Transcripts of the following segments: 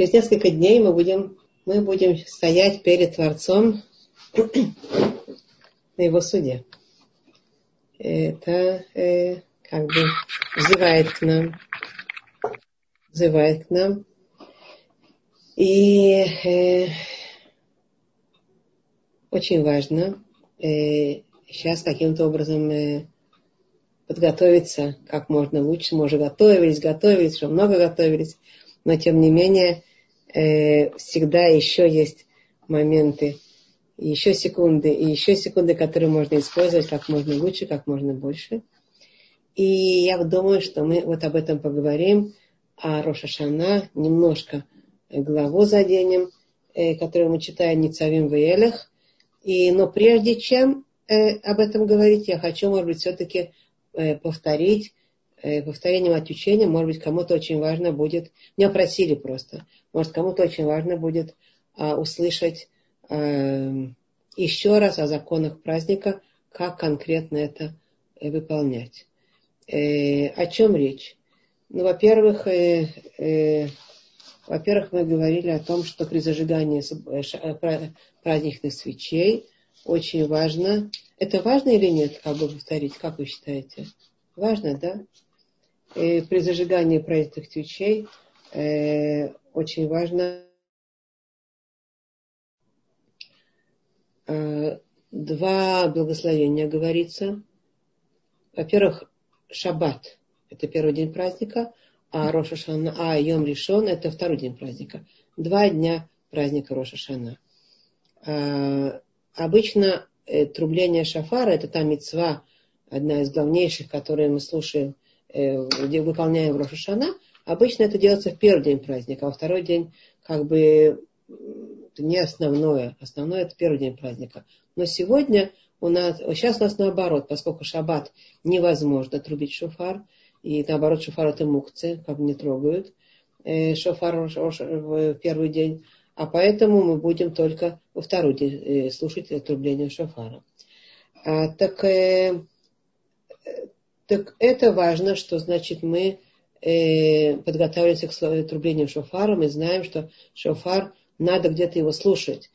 через несколько дней мы будем, мы будем стоять перед Творцом на его суде. Это э, как бы взывает к нам, взывает к нам. И э, очень важно э, сейчас каким-то образом э, подготовиться как можно лучше. Мы уже готовились, готовились, уже много готовились, но тем не менее э, всегда еще есть моменты, еще секунды, и еще секунды, которые можно использовать как можно лучше, как можно больше. И я думаю, что мы вот об этом поговорим, а Роша Шана немножко главу заденем, э, которую мы читаем Ницавим в Елях. И, но прежде чем э, об этом говорить, я хочу, может быть, все-таки повторить, повторением от учения, может быть, кому-то очень важно будет, меня просили просто, может, кому-то очень важно будет э, услышать э, еще раз о законах праздника, как конкретно это э, выполнять. Э, о чем речь? Ну, во-первых, э, э, во-первых, мы говорили о том, что при зажигании э, э, праздничных свечей очень важно. Это важно или нет, как бы повторить, как вы считаете? Важно, да? При зажигании праздничных свечей э, очень важно э, два благословения говорится. Во-первых, шаббат – это первый день праздника, а Роша Шана, а Йом Ришон – это второй день праздника. Два дня праздника Роша Шана. А, обычно э, трубление шафара – это та мецва, одна из главнейших, которые мы слушаем, э, выполняем в Роша Шана. Обычно это делается в первый день праздника, а во второй день как бы не основное. Основное это первый день праздника. Но сегодня у нас, сейчас у нас наоборот, поскольку шаббат невозможно трубить шофар – и наоборот, шофар это мукцы, как не трогают э, шофар в первый день. А поэтому мы будем только во второй день э, слушать отрубление шофара. А, так, э, так это важно, что значит мы э, подготавливаемся к трублению шофара, мы знаем, что шофар надо где-то его слушать.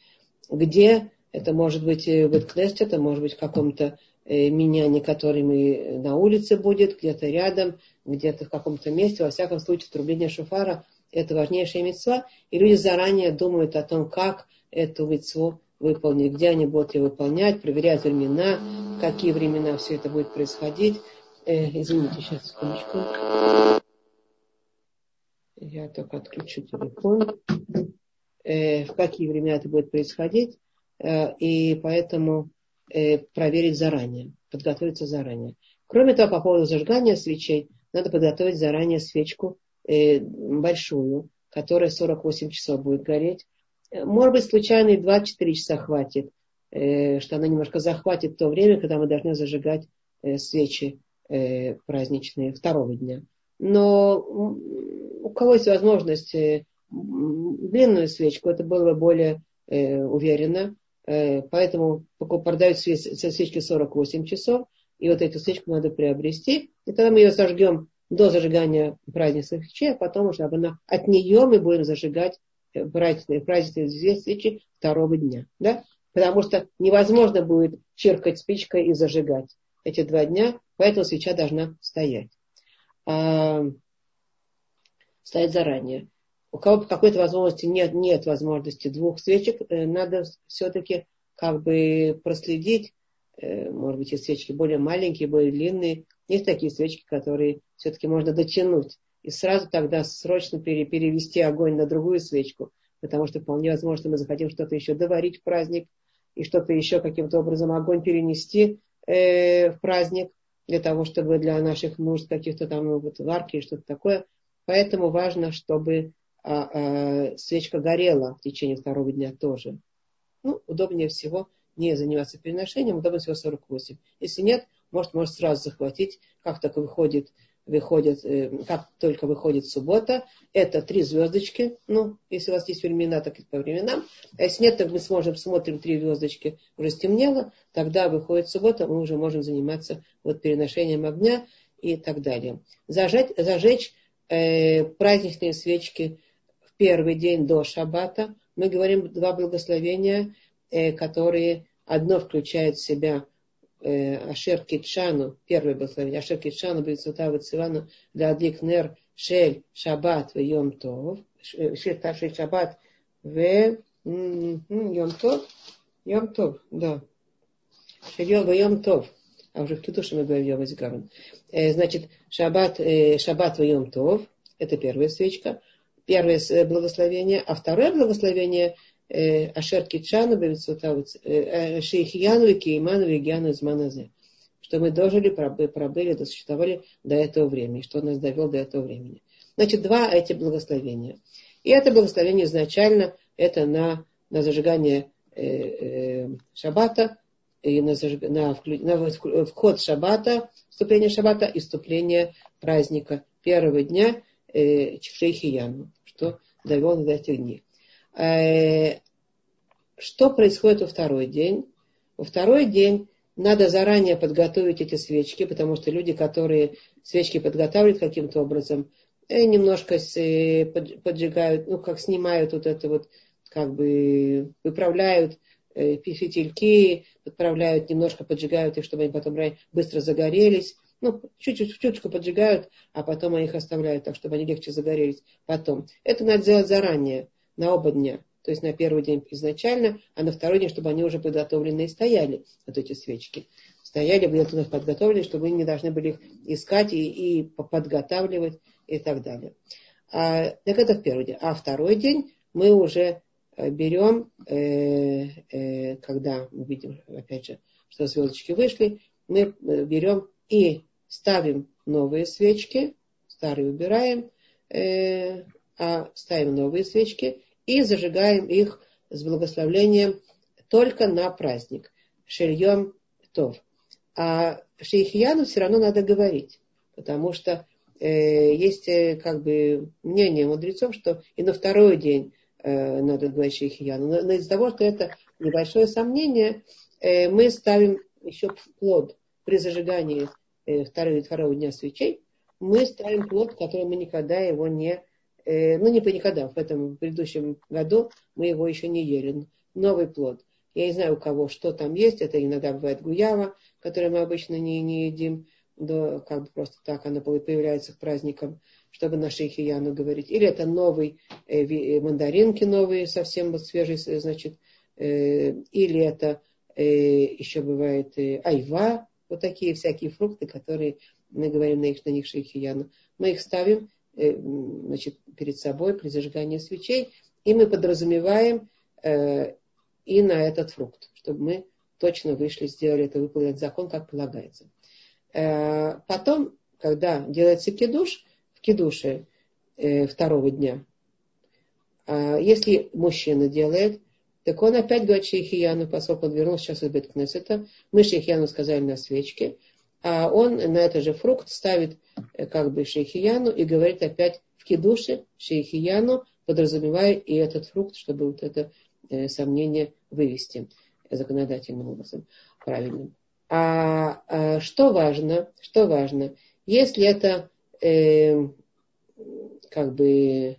Где? Это может быть в Эткнесте, это может быть в каком-то Э, меняне, который мы на улице будет, где-то рядом, где-то в каком-то месте. Во всяком случае, трубление шуфара – это важнейшая мецва. И люди заранее думают о том, как эту мецву выполнить, где они будут ее выполнять, проверяют времена, какие времена все это будет происходить. Э, извините, сейчас, секундочку. Я только отключу телефон. Э, в какие времена это будет происходить. Э, и поэтому э, проверить заранее, подготовиться заранее. Кроме того, по поводу зажигания свечей, надо подготовить заранее свечку э, большую, которая 48 часов будет гореть. Э, может быть, случайно и 2-4 часа хватит, э, что она немножко захватит то время, когда мы должны зажигать э, свечи э, праздничные второго дня. Но у кого есть возможность э, длинную свечку, это было бы более э, уверенно. Поэтому продают свечки 48 часов, и вот эту свечку надо приобрести, и тогда мы ее зажгем до зажигания праздничных свечей, а потом уже она, от нее мы будем зажигать праздничные, праздничные свечи второго дня. Да? Потому что невозможно будет чиркать спичкой и зажигать эти два дня, поэтому свеча должна стоять. А, стоять заранее у кого по какой-то возможности нет, нет возможности двух свечек, э, надо все-таки как бы проследить, э, может быть, есть свечки более маленькие, более длинные, есть такие свечки, которые все-таки можно дотянуть. И сразу тогда срочно перевести огонь на другую свечку, потому что вполне возможно, мы захотим что-то еще доварить в праздник, и что-то еще каким-то образом огонь перенести э, в праздник, для того, чтобы для наших нужд каких-то там ну, вот, варки и что-то такое. Поэтому важно, чтобы а, а, свечка горела в течение второго дня тоже. Ну, удобнее всего не заниматься переношением, удобнее всего 48. Если нет, может, может сразу захватить, как только выходит, выходит, э, как только выходит суббота, это три звездочки, ну, если у вас есть времена, так и по временам, а если нет, то мы сможем, смотрим три звездочки, уже стемнело, тогда выходит суббота, мы уже можем заниматься вот переношением огня и так далее. Зажечь, зажечь э, праздничные свечки первый день до шаббата. Мы говорим два благословения, э, которые одно включает в себя э, Ашер Китшану, первое благословение, Ашер Китшану, Бицутава Цивану, Ладик Нер, Шель, Шаббат, в Йом Тов, Шель Шаббат, в Йом Тов, Йом Тов, да. Шель Йом Тов, а уже в Кедуше мы говорим Йом Изгарон. Э, значит, Шаббат, Шаббат в Йом Тов, это первая свечка, первое благословение, а второе благословение э, Ашер Китшану, э, Шейхияну, Кейману, Вегиану из Маназе. Что мы дожили, пробыли, досуществовали до этого времени, что нас довел до этого времени. Значит, два эти благословения. И это благословение изначально это на, на зажигание э, э, шаббата, и на, зажиг... на, на вход шаббата, вступление шаббата и вступление праздника первого дня э, Шейхияну что довел до этих дней. Э, что происходит во второй день? Во второй день надо заранее подготовить эти свечки, потому что люди, которые свечки подготавливают каким-то образом, э, немножко поджигают, ну, как снимают вот это вот, как бы выправляют э, фитильки, подправляют, немножко поджигают их, чтобы они потом быстро загорелись ну, чуть-чуть, чуточку поджигают, а потом они их оставляют так, чтобы они легче загорелись потом. Это надо сделать заранее, на оба дня. То есть на первый день изначально, а на второй день, чтобы они уже подготовленные стояли, вот эти свечки. Стояли, были туда подготовлены, чтобы вы не должны были их искать и, и подготавливать и так далее. А, так это в первый день. А второй день мы уже э, берем, э, э, когда мы видим, опять же, что звездочки вышли, мы э, берем и ставим новые свечки, старые убираем, э, а ставим новые свечки и зажигаем их с благословлением только на праздник. Шельем тов. А шейхияну все равно надо говорить, потому что э, есть э, как бы мнение мудрецов, что и на второй день э, надо говорить шейхияну. Но, но из-за того, что это небольшое сомнение, э, мы ставим еще плод при зажигании э, второго, второго дня свечей, мы ставим плод, который мы никогда его не, ну не по никогда, в этом в предыдущем году мы его еще не ели. Новый плод. Я не знаю, у кого что там есть, это иногда бывает гуява, которую мы обычно не, не едим, да, как бы просто так она появляется к праздникам, чтобы на шейхияну говорить. Или это новый, э, э, мандаринки новые, совсем свежие, значит, э, или это э, еще бывает э, айва, вот такие всякие фрукты, которые мы говорим на, их, на них шейхияну. Мы их ставим значит, перед собой при зажигании свечей, и мы подразумеваем э, и на этот фрукт, чтобы мы точно вышли, сделали это, выполнять закон, как полагается. Э, потом, когда делается кидуш, в кидуше э, второго дня, э, если мужчина делает, так он опять говорит Шейхияну, поскольку он вернулся сейчас из Беткнесета. Мы Шейхияну сказали на свечке, а он на этот же фрукт ставит э, как бы Шейхияну и говорит опять в кидуше Шейхияну, подразумевая и этот фрукт, чтобы вот это э, сомнение вывести законодательным образом правильным. А, а что важно? Что важно? Если это э, как бы,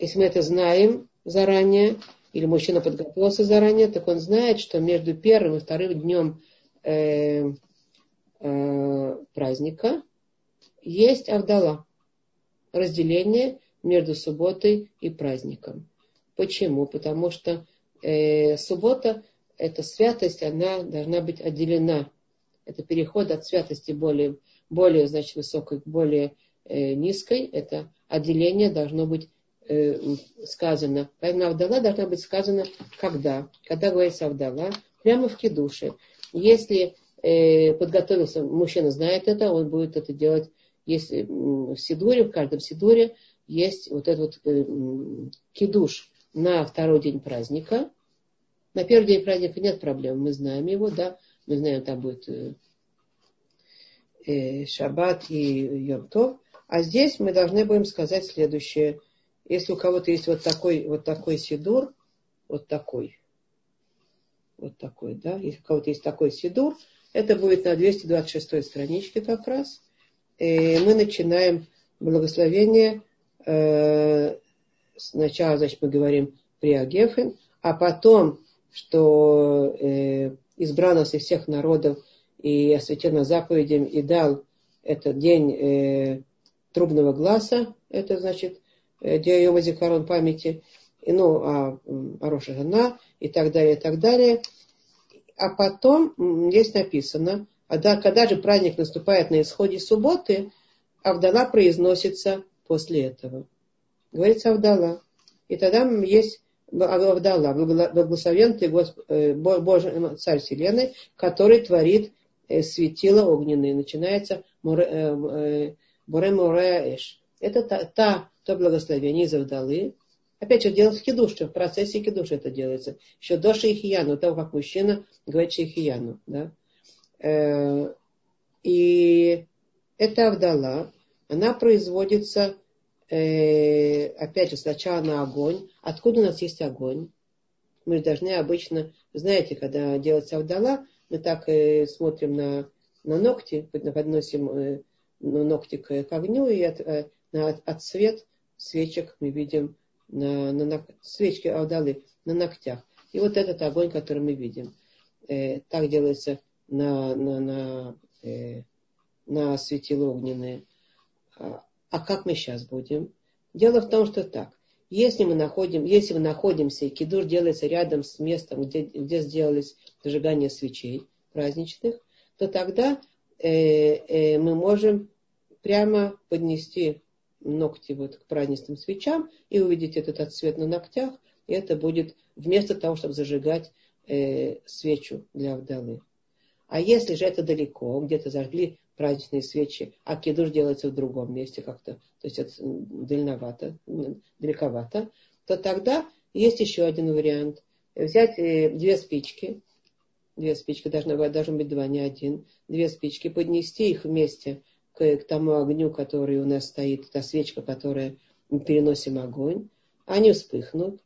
если мы это знаем заранее, или мужчина подготовился заранее, так он знает, что между первым и вторым днем э, э, праздника есть Авдала. Разделение между субботой и праздником. Почему? Потому что э, суббота, эта святость, она должна быть отделена. Это переход от святости более, более значит, высокой к более э, низкой. Это отделение должно быть э, сказано. Поэтому Авдала должна быть сказана когда? Когда говорится Авдала, прямо в кидуше. Если подготовился, мужчина знает это, он будет это делать, если в Сидуре, в каждом Сидуре есть вот этот вот э, кидуш на второй день праздника. На первый день праздника нет проблем, мы знаем его, да, мы знаем, там будет э, э, Шаббат и Йомтов. А здесь мы должны будем сказать следующее. Если у кого-то есть вот такой, вот такой сидур, вот такой, вот такой, да, если у кого-то есть такой сидур, это будет на 226 страничке как раз. И мы начинаем благословение э, сначала, значит, мы говорим Приагефен, а потом, что э, избрал нас из всех народов и осветил заповедям и дал этот день э, трубного глаза, это значит Диайома Зикарон памяти, и, ну, а, а Роша Жена и так далее, и так далее. А потом здесь написано, а да, когда же праздник наступает на исходе субботы, Авдала произносится после этого. Говорится Авдала. И тогда есть Авдала, благословен ты э, Божий Царь Вселенной, который творит э, светило огненные. Начинается Боре Море Эш. Это та, та, то благословение из Авдалы. Опять же, делать кидуш, в процессе кидуш это делается. Еще до шейхияну, того, как мужчина говорит шейхияну. Да? Э, и это Авдала, она производится, э, опять же, сначала на огонь. Откуда у нас есть огонь? Мы должны обычно, знаете, когда делается Авдала, мы так э, смотрим на, на ногти, подносим э, ногти к, огню, и от, на, от свет свечек мы видим на, на, на свечки Авдалы на ногтях. И вот этот огонь, который мы видим. Э, так делается на, на, на, э, на светило огненные. А, а как мы сейчас будем? Дело в том, что так. Если мы, находим, если мы находимся, и кидур делается рядом с местом, где, где сделались зажигание свечей праздничных, то тогда э, э, мы можем прямо поднести ногти вот к праздничным свечам и увидеть этот отцвет на ногтях. И это будет вместо того, чтобы зажигать э, свечу для вдовы. А если же это далеко, где-то зажгли праздничные свечи, а кидуш делается в другом месте как-то, то есть это дальновато, далековато, то тогда есть еще один вариант. Взять э, две спички, две спички, должно, должен быть два, не один, две спички, поднести их вместе к, к тому огню, который у нас стоит, та свечка, которая мы переносим огонь, они вспыхнут,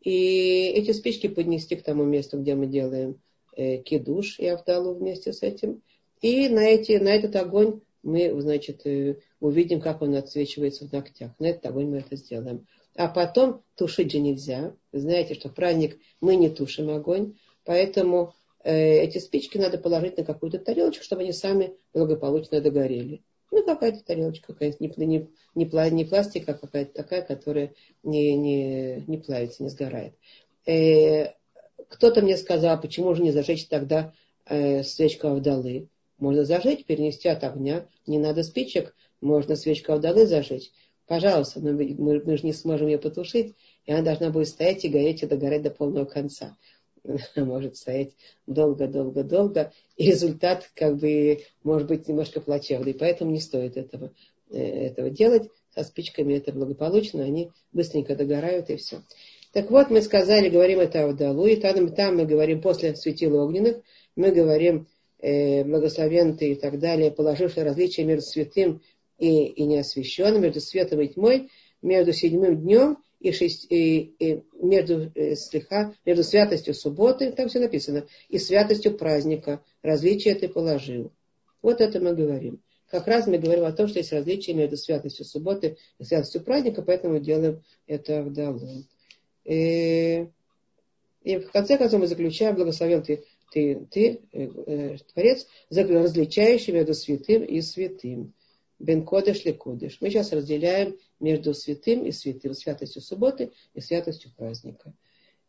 и эти спички поднести к тому месту, где мы делаем э, кидуш и авдалу вместе с этим. И на, эти, на этот огонь мы, значит, э, увидим, как он отсвечивается в ногтях. На этот огонь мы это сделаем. А потом тушить же нельзя. Вы знаете, что в праздник мы не тушим огонь, поэтому э, эти спички надо положить на какую-то тарелочку, чтобы они сами благополучно догорели. Ну, какая-то тарелочка, какая-то не, не, не, не пластик, а какая-то такая, которая не, не, не плавится, не сгорает. Э, кто-то мне сказал, «А почему же не зажечь тогда э, свечку Авдалы? Можно зажечь, перенести от огня. Не надо спичек, можно свечку Авдалы зажечь. Пожалуйста, мы, мы, мы же не сможем ее потушить, и она должна будет стоять и гореть и догорать до полного конца. может стоять долго-долго-долго, и результат как бы может быть немножко плачевный, поэтому не стоит этого, э, этого делать. Со спичками это благополучно, они быстренько догорают и все. Так вот, мы сказали, говорим это Авдалу, и там, там мы говорим после светила огненных, мы говорим э, благословен ты и так далее, положивший различия между святым и, и неосвященным, между светом и тьмой, между седьмым днем и, шесть, и, и между, э, слегка, между святостью субботы, там все написано, и святостью праздника. Различие ты положил. Вот это мы говорим. Как раз мы говорим о том, что есть различие между святостью субботы и святостью праздника, поэтому делаем это в Далу. И, э, и в конце концов мы заключаем, благословен ты, ты, ты э, э, Творец, различающий между святым и святым. Бен Кодыш ли Кодыш. Мы сейчас разделяем между святым и святым, святостью субботы и святостью праздника.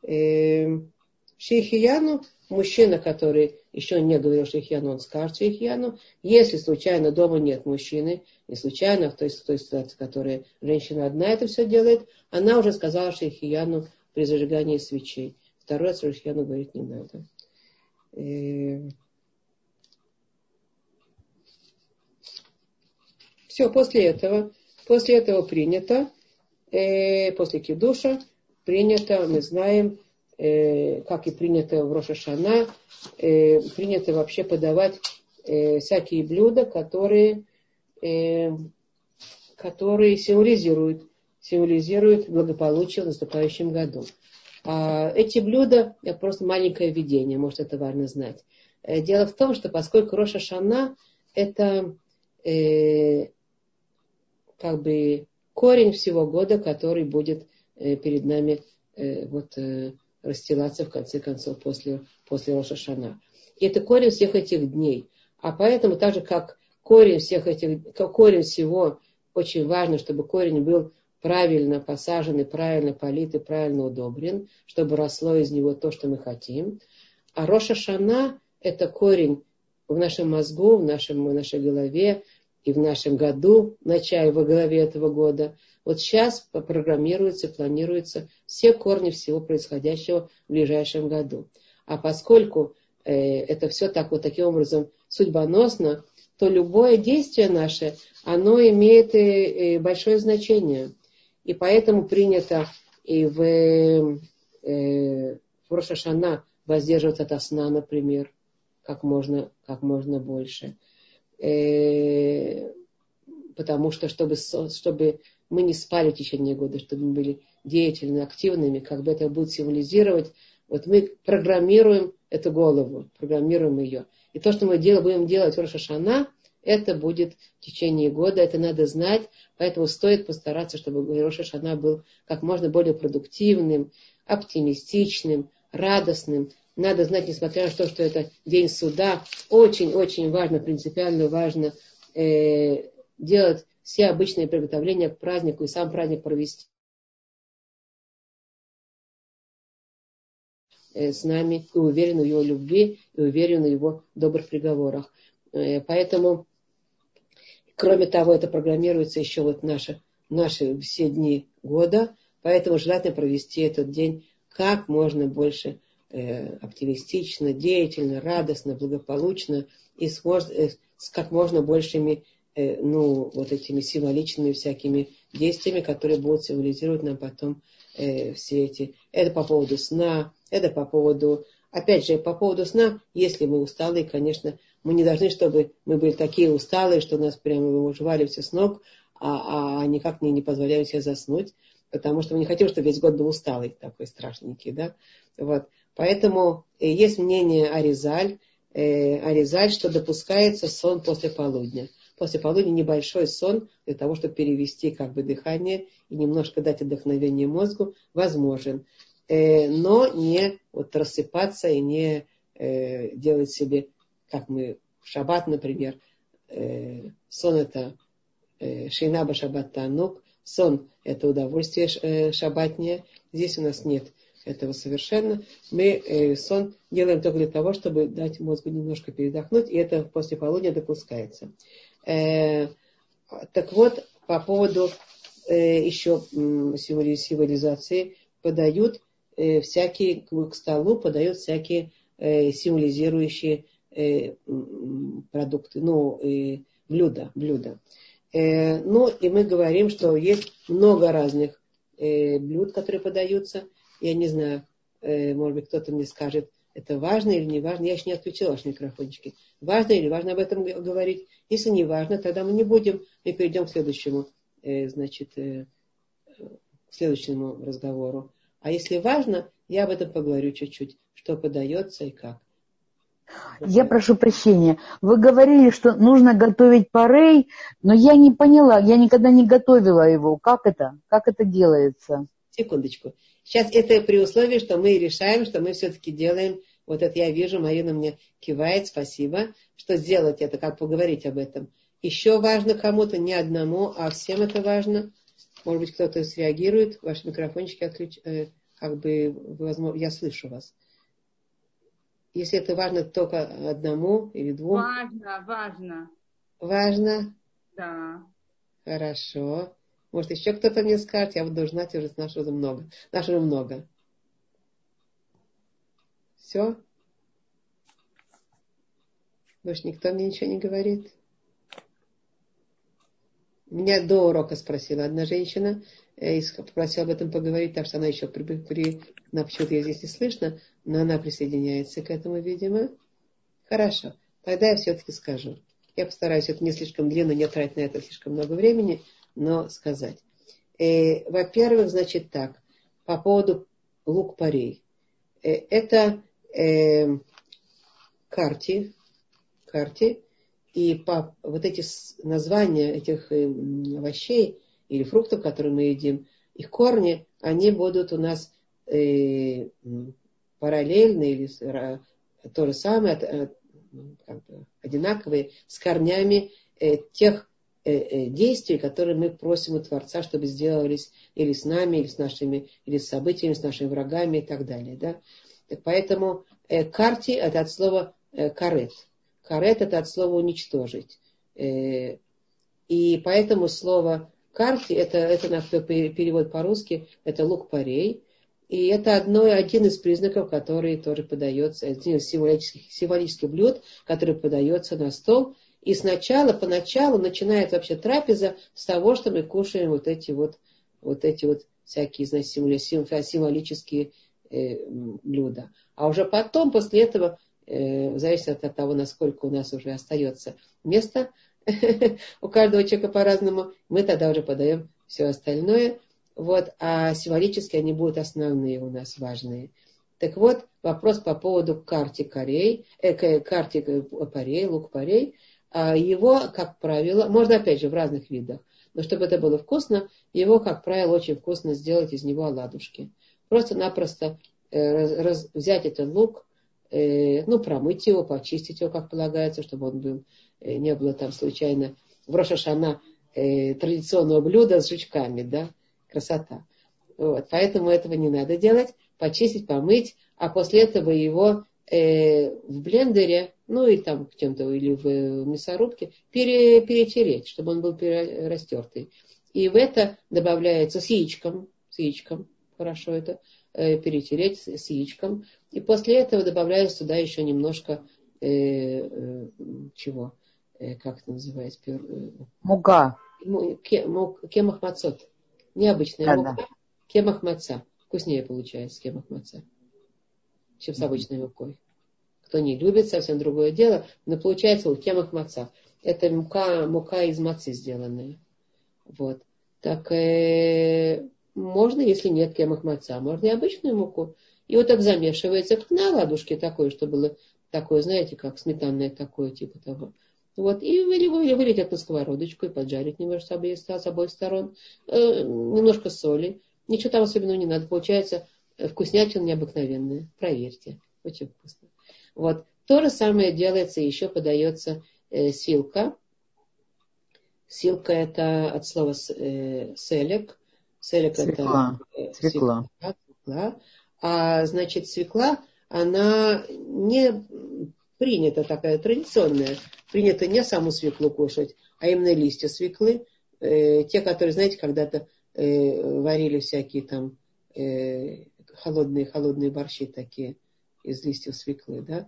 Эм, Шейхияну, мужчина, который еще не говорил Шейхияну, он скажет Шейхияну. Если случайно дома нет мужчины, не случайно, в той, в той ситуации, которая женщина одна это все делает, она уже сказала Шейхияну при зажигании свечей. Второй раз Шейхияну говорить не надо. Все, после этого, после этого принято, э, после кидуша, принято, мы знаем, э, как и принято в Рошашана, э, принято вообще подавать э, всякие блюда, которые, э, которые символизируют, символизируют благополучие в наступающем году. А эти блюда, это просто маленькое введение, может это важно знать. Э, дело в том, что поскольку Роша Шана это э, как бы корень всего года, который будет перед нами вот, расстилаться в конце концов после, после Рошашана. И это корень всех этих дней. А поэтому так же, как корень всех этих, корень всего, очень важно, чтобы корень был правильно посажен и правильно полит и правильно удобрен, чтобы росло из него то, что мы хотим. А Роша Шана – это корень в нашем мозгу, в, нашем, в нашей голове и в нашем году, в начале, во голове этого года. Вот сейчас программируется, планируется все корни всего происходящего в ближайшем году. А поскольку э, это все так вот таким образом судьбоносно, то любое действие наше, оно имеет и, и большое значение. И поэтому принято и в, э, в Рошашана воздерживаться от сна, например, как можно, как можно больше. Э, потому что, чтобы, чтобы мы не спали в течение года, чтобы мы были деятельными, активными, как бы это будет символизировать. Вот мы программируем эту голову, программируем ее. И то, что мы дел, будем делать в Рошашана, это будет в течение года, это надо знать, поэтому стоит постараться, чтобы Роша Шана был как можно более продуктивным, оптимистичным, радостным. Надо знать, несмотря на то, что это день суда, очень-очень важно, принципиально важно э, делать все обычные приготовления к празднику и сам праздник провести э, с нами и уверен в его любви, и уверен в его добрых приговорах. Э, поэтому Кроме того, это программируется еще вот наши, наши все дни года, поэтому желательно провести этот день как можно больше э, оптимистично, деятельно, радостно, благополучно и с, э, с как можно большими э, ну, вот этими символичными всякими действиями, которые будут символизировать нам потом э, все эти. Это по поводу сна, это по поводу, опять же, по поводу сна, если мы усталые, конечно, мы не должны, чтобы мы были такие усталые, что нас прямо жвали все с ног, а, а никак не, не позволяем себе заснуть, потому что мы не хотим, чтобы весь год был усталый, такой страшненький, да. Вот. Поэтому э, есть мнение Аризаль, э, Аризаль, что допускается сон после полудня. После полудня небольшой сон для того, чтобы перевести как бы дыхание и немножко дать отдохновение мозгу, возможен. Э, но не вот рассыпаться и не э, делать себе как мы в шаббат, например, э, сон это э, шейнаба шаббат танук, сон это удовольствие э, шаббатнее. Здесь у нас нет этого совершенно. Мы э, сон делаем только для того, чтобы дать мозгу немножко передохнуть, и это после полудня допускается. Э, так вот, по поводу еще символизации подают всякие, к столу подают всякие символизирующие продукты, ну, блюда, блюда. Э, ну, и мы говорим, что есть много разных блюд, которые подаются. Я не знаю, может быть, кто-то мне скажет, это важно или не важно. Я еще не отключила ваши микрофончики. Важно или важно об этом говорить. Если не важно, тогда мы не будем. Мы перейдем к следующему, значит, к следующему разговору. А если важно, я об этом поговорю чуть-чуть, что подается и как. Я прошу прощения. Вы говорили, что нужно готовить парей, но я не поняла, я никогда не готовила его. Как это? Как это делается? Секундочку. Сейчас это при условии, что мы решаем, что мы все-таки делаем, вот это я вижу, Марина мне кивает, спасибо, что сделать это, как поговорить об этом. Еще важно кому-то, не одному, а всем это важно. Может быть, кто-то среагирует, ваши микрофончики отключ... Э, как бы, возможно, я слышу вас. Если это важно только одному или двум? Важно, важно. Важно? Да. Хорошо. Может, еще кто-то мне скажет, я буду знать уже нашего много. Нашего много. Все? Больше никто мне ничего не говорит? Меня до урока спросила одна женщина, э, попросила об этом поговорить, так что она еще при, при на почему-то ее здесь не слышно, но она присоединяется к этому, видимо. Хорошо, тогда я все-таки скажу. Я постараюсь, это не слишком длинно, не тратить на это слишком много времени, но сказать. Э, во-первых, значит так, по поводу лук-порей. Э, это э, карти, карти, и по, вот эти названия этих э, овощей или фруктов, которые мы едим, их корни, они будут у нас э, параллельны или то же самое, э, как бы, одинаковые с корнями э, тех э, э, действий, которые мы просим у Творца, чтобы сделались или с нами, или с нашими, или с событиями, с нашими врагами и так далее. Да? Так поэтому э, карти это от слова э, карет. Карет это от слова уничтожить. Э, и поэтому слово карти, это, это наш перевод по-русски, это лук парей. И это одно, один из признаков, который тоже подается, один из символических, символических блюд, который подается на стол. И сначала, поначалу начинает вообще трапеза с того, что мы кушаем вот эти вот, вот эти вот всякие, знаете, символические э, блюда. А уже потом, после этого, э, в зависимости от того, насколько у нас уже остается места, у каждого человека по-разному, мы тогда уже подаем все остальное. Вот, а символически они будут основные у нас важные. Так вот, вопрос по поводу карти корей, э, карти парей, лук парей. А его, как правило, можно опять же в разных видах, но чтобы это было вкусно, его, как правило, очень вкусно сделать из него оладушки. Просто-напросто э, раз, раз, взять этот лук, э, ну, промыть его, почистить его, как полагается, чтобы он был Э, не было там случайно в Рошашана э, традиционного блюда с жучками, да, красота. Вот, поэтому этого не надо делать, почистить, помыть, а после этого его э, в блендере, ну и там чем-то, или в мясорубке, пере, перетереть, чтобы он был растертый. И в это добавляется с яичком, с яичком, хорошо это, э, перетереть с, с яичком. И после этого добавляется туда еще немножко э, э, чего? Э, как это называется? Э, мука. Кемах мацот. Необычная да, мука. Да. Кемах маца. Вкуснее получается кемах маца, чем с обычной мукой. Кто не любит, совсем другое дело. Но получается вот кемах маца. Это мука, мука из мацы сделанная. Вот. Так э, можно, если нет кемах маца, можно и обычную муку. И вот так замешивается, на ладушке такое, что было такое, знаете, как сметанное такое, типа того. Вот, и вылить эту сковородочку и поджарить немножко с обоих сторон. Э, немножко соли. Ничего там особенного не надо. Получается э, вкуснятина необыкновенная. Проверьте. Очень вкусно. Вот. То же самое делается, еще подается э, силка. Силка это от слова э, селек. Селек свекла. это э, свекла. свекла. А значит, свекла, она не принята такая традиционная принято не саму свеклу кушать, а именно листья свеклы. Э, те, которые, знаете, когда-то э, варили всякие там э, холодные, холодные борщи такие из листьев свеклы, да.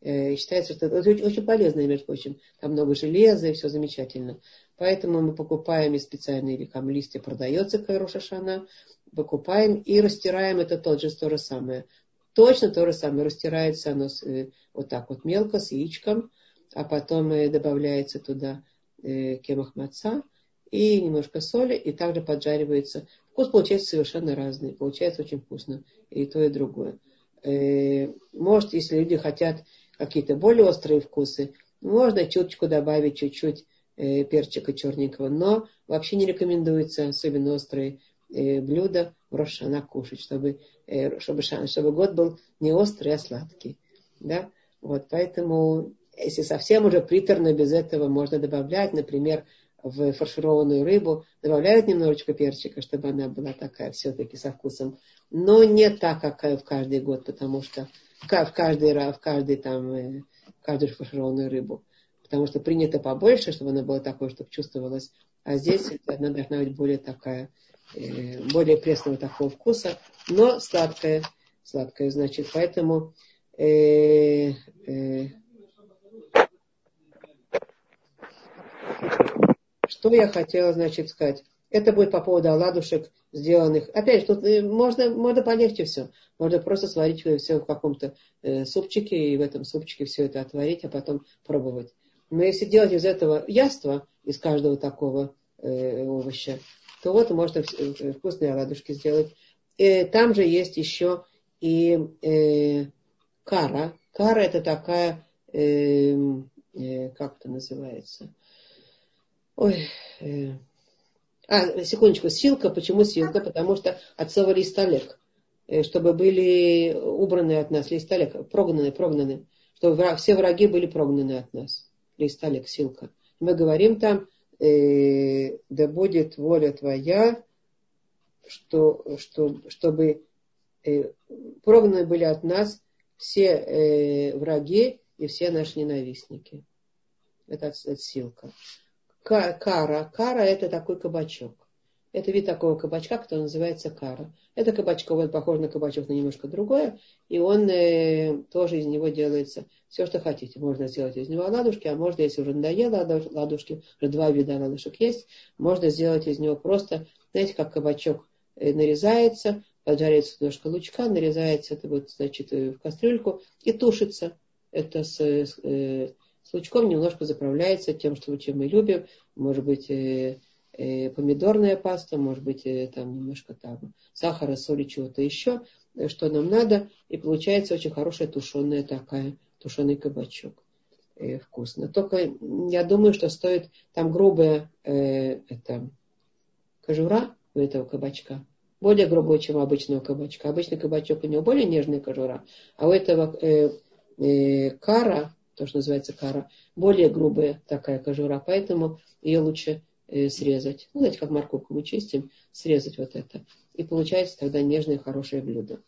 Э, считается, что это очень, очень полезно, между прочим. Там много железа и все замечательно. Поэтому мы покупаем и специальные там листья продается Кайрошашана, покупаем и растираем это тот же то же самое. Точно то же самое. Растирается оно э, вот так вот мелко, с яичком а потом добавляется туда э, кемах маца и немножко соли, и также поджаривается. Вкус получается совершенно разный, получается очень вкусно, и то, и другое. Э, может, если люди хотят какие-то более острые вкусы, можно чуточку добавить чуть-чуть э, перчика черненького, но вообще не рекомендуется особенно острые блюда в Рошана кушать, чтобы, чтобы, чтобы год был не острый, а сладкий. Да? Вот, поэтому если совсем уже приторно без этого, можно добавлять, например, в фаршированную рыбу, добавляют немножечко перчика, чтобы она была такая все-таки со вкусом. Но не так, как в каждый год, потому что в каждый, в каждый там, э, в каждую фаршированную рыбу. Потому что принято побольше, чтобы она была такой, чтобы чувствовалась. А здесь она должна быть более такая, э, более пресного такого вкуса, но сладкая. Сладкая, значит, поэтому э, э, Что я хотела, значит, сказать? Это будет по поводу оладушек, сделанных. Опять же, тут э, можно, можно полегче все. Можно просто сварить все в каком-то э, супчике, и в этом супчике все это отварить, а потом пробовать. Но если делать из этого яства, из каждого такого э, овоща, то вот можно э, вкусные оладушки сделать. И там же есть еще и э, кара. Кара это такая, э, э, как это называется? Ой, э, А, секундочку, силка. Почему силка? Потому что отцова листолек. Э, чтобы были убраны от нас листолек, прогнаны, прогнаны. Чтобы все враги были прогнаны от нас. Листолек, силка. Мы говорим там, э, да будет воля твоя, что, что, чтобы э, прогнаны были от нас все э, враги и все наши ненавистники. Это отсылка. Кара. Кара это такой кабачок. Это вид такого кабачка, который называется кара. Это кабачковый, он похож на кабачок, но немножко другое. И он э, тоже из него делается все, что хотите. Можно сделать из него ладушки, а можно, если уже надоело ладушки, уже два вида ладушек есть, можно сделать из него просто, знаете, как кабачок э, нарезается, поджаривается немножко лучка, нарезается это вот, значит, э, в кастрюльку и тушится. Это с, с, э, с лучком немножко заправляется тем, что, чем мы любим. Может быть, э, э, помидорная паста, может быть, э, там немножко там сахара, соли, чего-то еще, э, что нам надо. И получается очень хорошая тушеная такая, тушеный кабачок. Э, вкусно. Только я думаю, что стоит там грубая э, это, кожура у этого кабачка более грубой, чем у обычного кабачка. Обычный кабачок у него более нежная кожура, а у этого э, э, кара, то, что называется кара, более грубая такая кожура, поэтому ее лучше э, срезать. Ну, знаете, как морковку мы чистим, срезать вот это. И получается тогда нежное хорошее блюдо.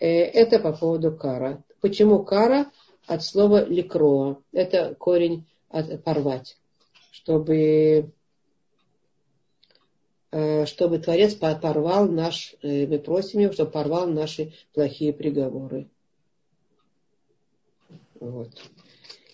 Э, это по поводу кара. Почему кара? От слова ликроа. Это корень от, порвать. Чтобы Э, чтобы Творец порвал наш, э, мы просим его, чтобы порвал наши плохие приговоры. Вот.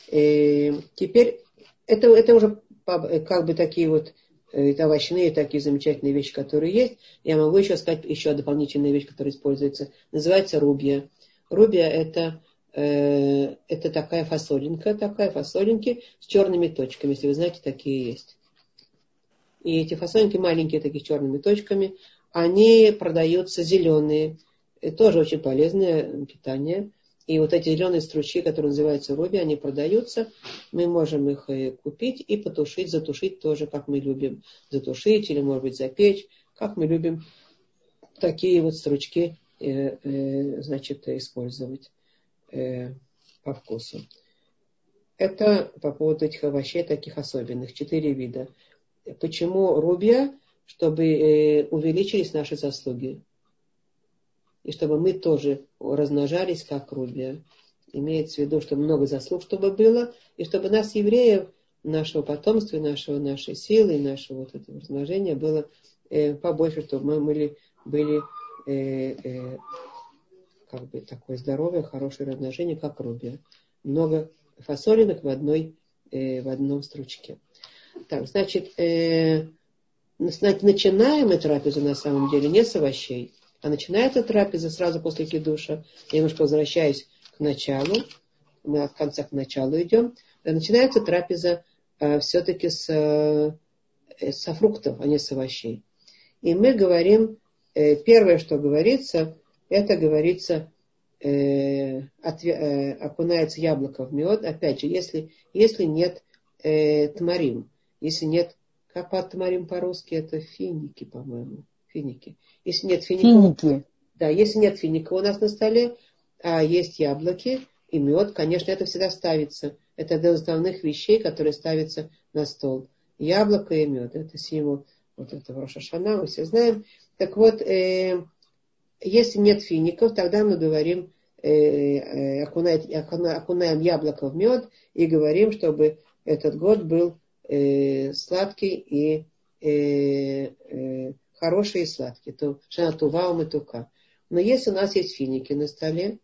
И э, теперь это, это уже как бы такие вот это овощные, такие замечательные вещи, которые есть. Я могу еще сказать еще дополнительная вещь, которая используется. Называется рубия. Рубия это, э, это такая фасолинка, такая фасолинки с черными точками. Если вы знаете, такие есть. И эти фасолинки маленькие, такие черными точками, они продаются зеленые. Это тоже очень полезное питание. И вот эти зеленые стручки, которые называются руби, они продаются. Мы можем их э, купить и потушить, затушить тоже, как мы любим. Затушить или, может быть, запечь, как мы любим такие вот стручки э, э, значит, использовать по вкусу. Это по поводу этих овощей, таких особенных. Четыре вида. Почему рубия? Чтобы увеличились наши заслуги. И чтобы мы тоже размножались, как рубия. Имеется в виду, что много заслуг, чтобы было, и чтобы нас, евреев, нашего потомства, нашего, нашей силы, нашего вот этого размножения было э, побольше, чтобы мы были, были э, э, как бы такое здоровое, хорошее размножение, как рубия. Много фасолинок в, одной, э, в одном стручке. Так, значит, э, начинаем мы трапезу на самом деле не с овощей, а начинается трапеза сразу после кидуша. Я немножко возвращаюсь к началу. Мы от конца к началу идем. Начинается трапеза э, все-таки с, э, со фруктов, а не с овощей. И мы говорим, э, первое, что говорится, это говорится, э, от, э, окунается яблоко в мед. Опять же, если, если нет э, тмарим, если нет, как подтмарим по-русски, это финики, по-моему. Финики. Если нет фиников, финики. Да, если нет финика у нас на столе, а есть яблоки и мед, конечно, это всегда ставится. Это одна из основных вещей, которые ставятся на стол. Яблоко и мед. Это символ вот этого Рошашана, мы все знаем. Так вот, э, если нет фиников, тогда мы говорим, э, э, окунаем, окунаем яблоко в мед и говорим, чтобы этот год был э, сладкий и э, э, хороший и сладкий. То шанатува умытука. Но если у нас есть финики на столе,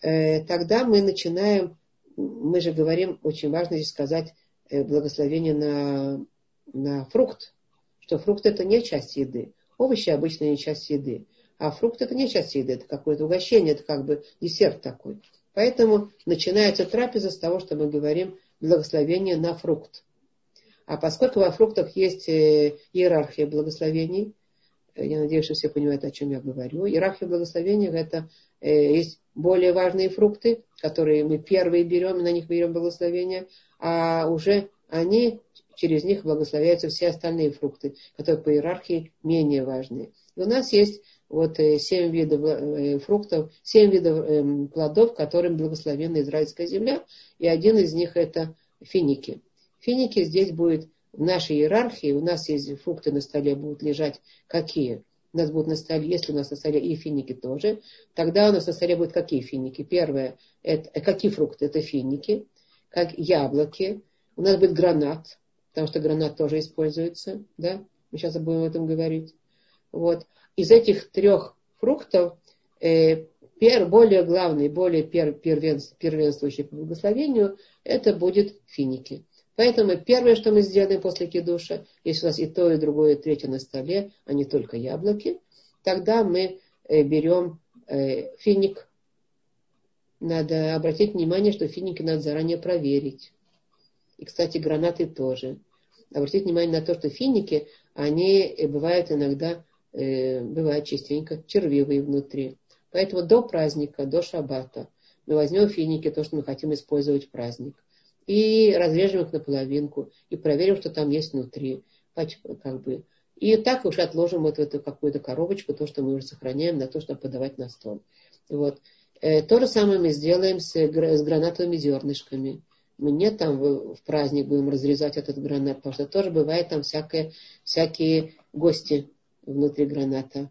э, тогда мы начинаем, мы же говорим, очень важно здесь сказать э, благословение на, на фрукт, что фрукт это не часть еды. Овощи обычно не часть еды. А фрукт это не часть еды, это какое-то угощение, это как бы десерт такой. Поэтому начинается трапеза с того, что мы говорим благословение на фрукт. А поскольку во фруктах есть э, иерархия благословений, я надеюсь, что все понимают, о чем я говорю. Иерархия благословений это э, есть более важные фрукты, которые мы первые берем, и на них берем благословение, а уже они через них благословляются все остальные фрукты, которые по иерархии менее важные. И у нас есть вот э, семь видов э, фруктов, семь видов эм, плодов, которым благословена израильская земля, и один из них это финики. Финики здесь будет в нашей иерархии, у нас есть фрукты на столе будут лежать какие? У нас будут на столе, если у нас на столе и финики тоже, тогда у нас на столе будут какие финики? Первое, это, э, какие фрукты? Это финики, как яблоки. У нас будет гранат, потому что гранат тоже используется, да? Мы сейчас будем об этом говорить. Вот. Из этих трех фруктов э, пер, более главный, более пер, первенств, первенствующий по благословению, это будет финики. Поэтому первое, что мы сделаем после кидуша, если у нас и то, и другое, и третье на столе, а не только яблоки, тогда мы э, берем э, финик. Надо обратить внимание, что финики надо заранее проверить. И, кстати, гранаты тоже. Обратить внимание на то, что финики, они э, бывают иногда, бывают частенько червивые внутри. Поэтому до праздника, до шаббата мы возьмем финики, то, что мы хотим использовать в праздник и разрежем их на половинку, и проверим, что там есть внутри. Как бы. И так уж отложим вот эту какую-то коробочку, то, что мы уже сохраняем на то, чтобы подавать на стол. Вот. Э, то же самое мы сделаем с, с гранатовыми зернышками. Мы не там в, в праздник будем разрезать этот гранат, потому что тоже бывает там всякое, всякие гости внутри граната.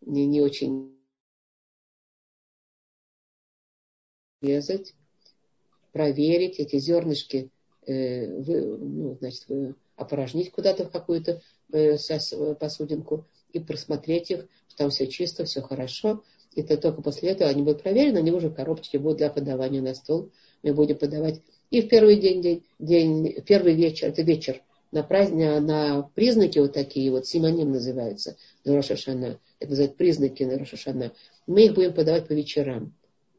Не, не очень резать проверить эти зернышки, э, вы, ну, значит, вы опорожнить куда-то в какую-то э, посудинку и просмотреть их, что там все чисто, все хорошо. И то только после этого они будут проверены, они уже в коробочке будут для подавания на стол. Мы будем подавать и в первый день, день, день первый вечер, это вечер, на праздник, на признаки вот такие вот, симоним называются, на Рошашана, это называют признаки на Рошашана. Мы их будем подавать по вечерам.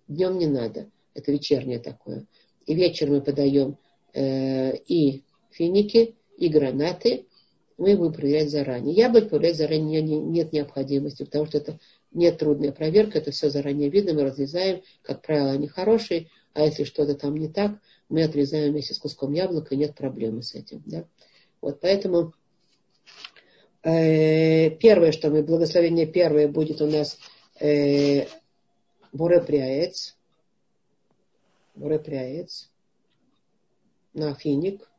Днем не надо, это вечернее такое и вечер мы подаем э, и финики, и гранаты, мы будем проверять заранее. Яблок проверять заранее нет необходимости, потому что это нет трудная проверка, это все заранее видно, мы разрезаем, как правило, они хорошие, а если что-то там не так, мы отрезаем вместе с куском яблока, и нет проблемы с этим. Да? Вот поэтому э, первое, что мы, благословение первое будет у нас э, буреприаец, бурепряец на финик,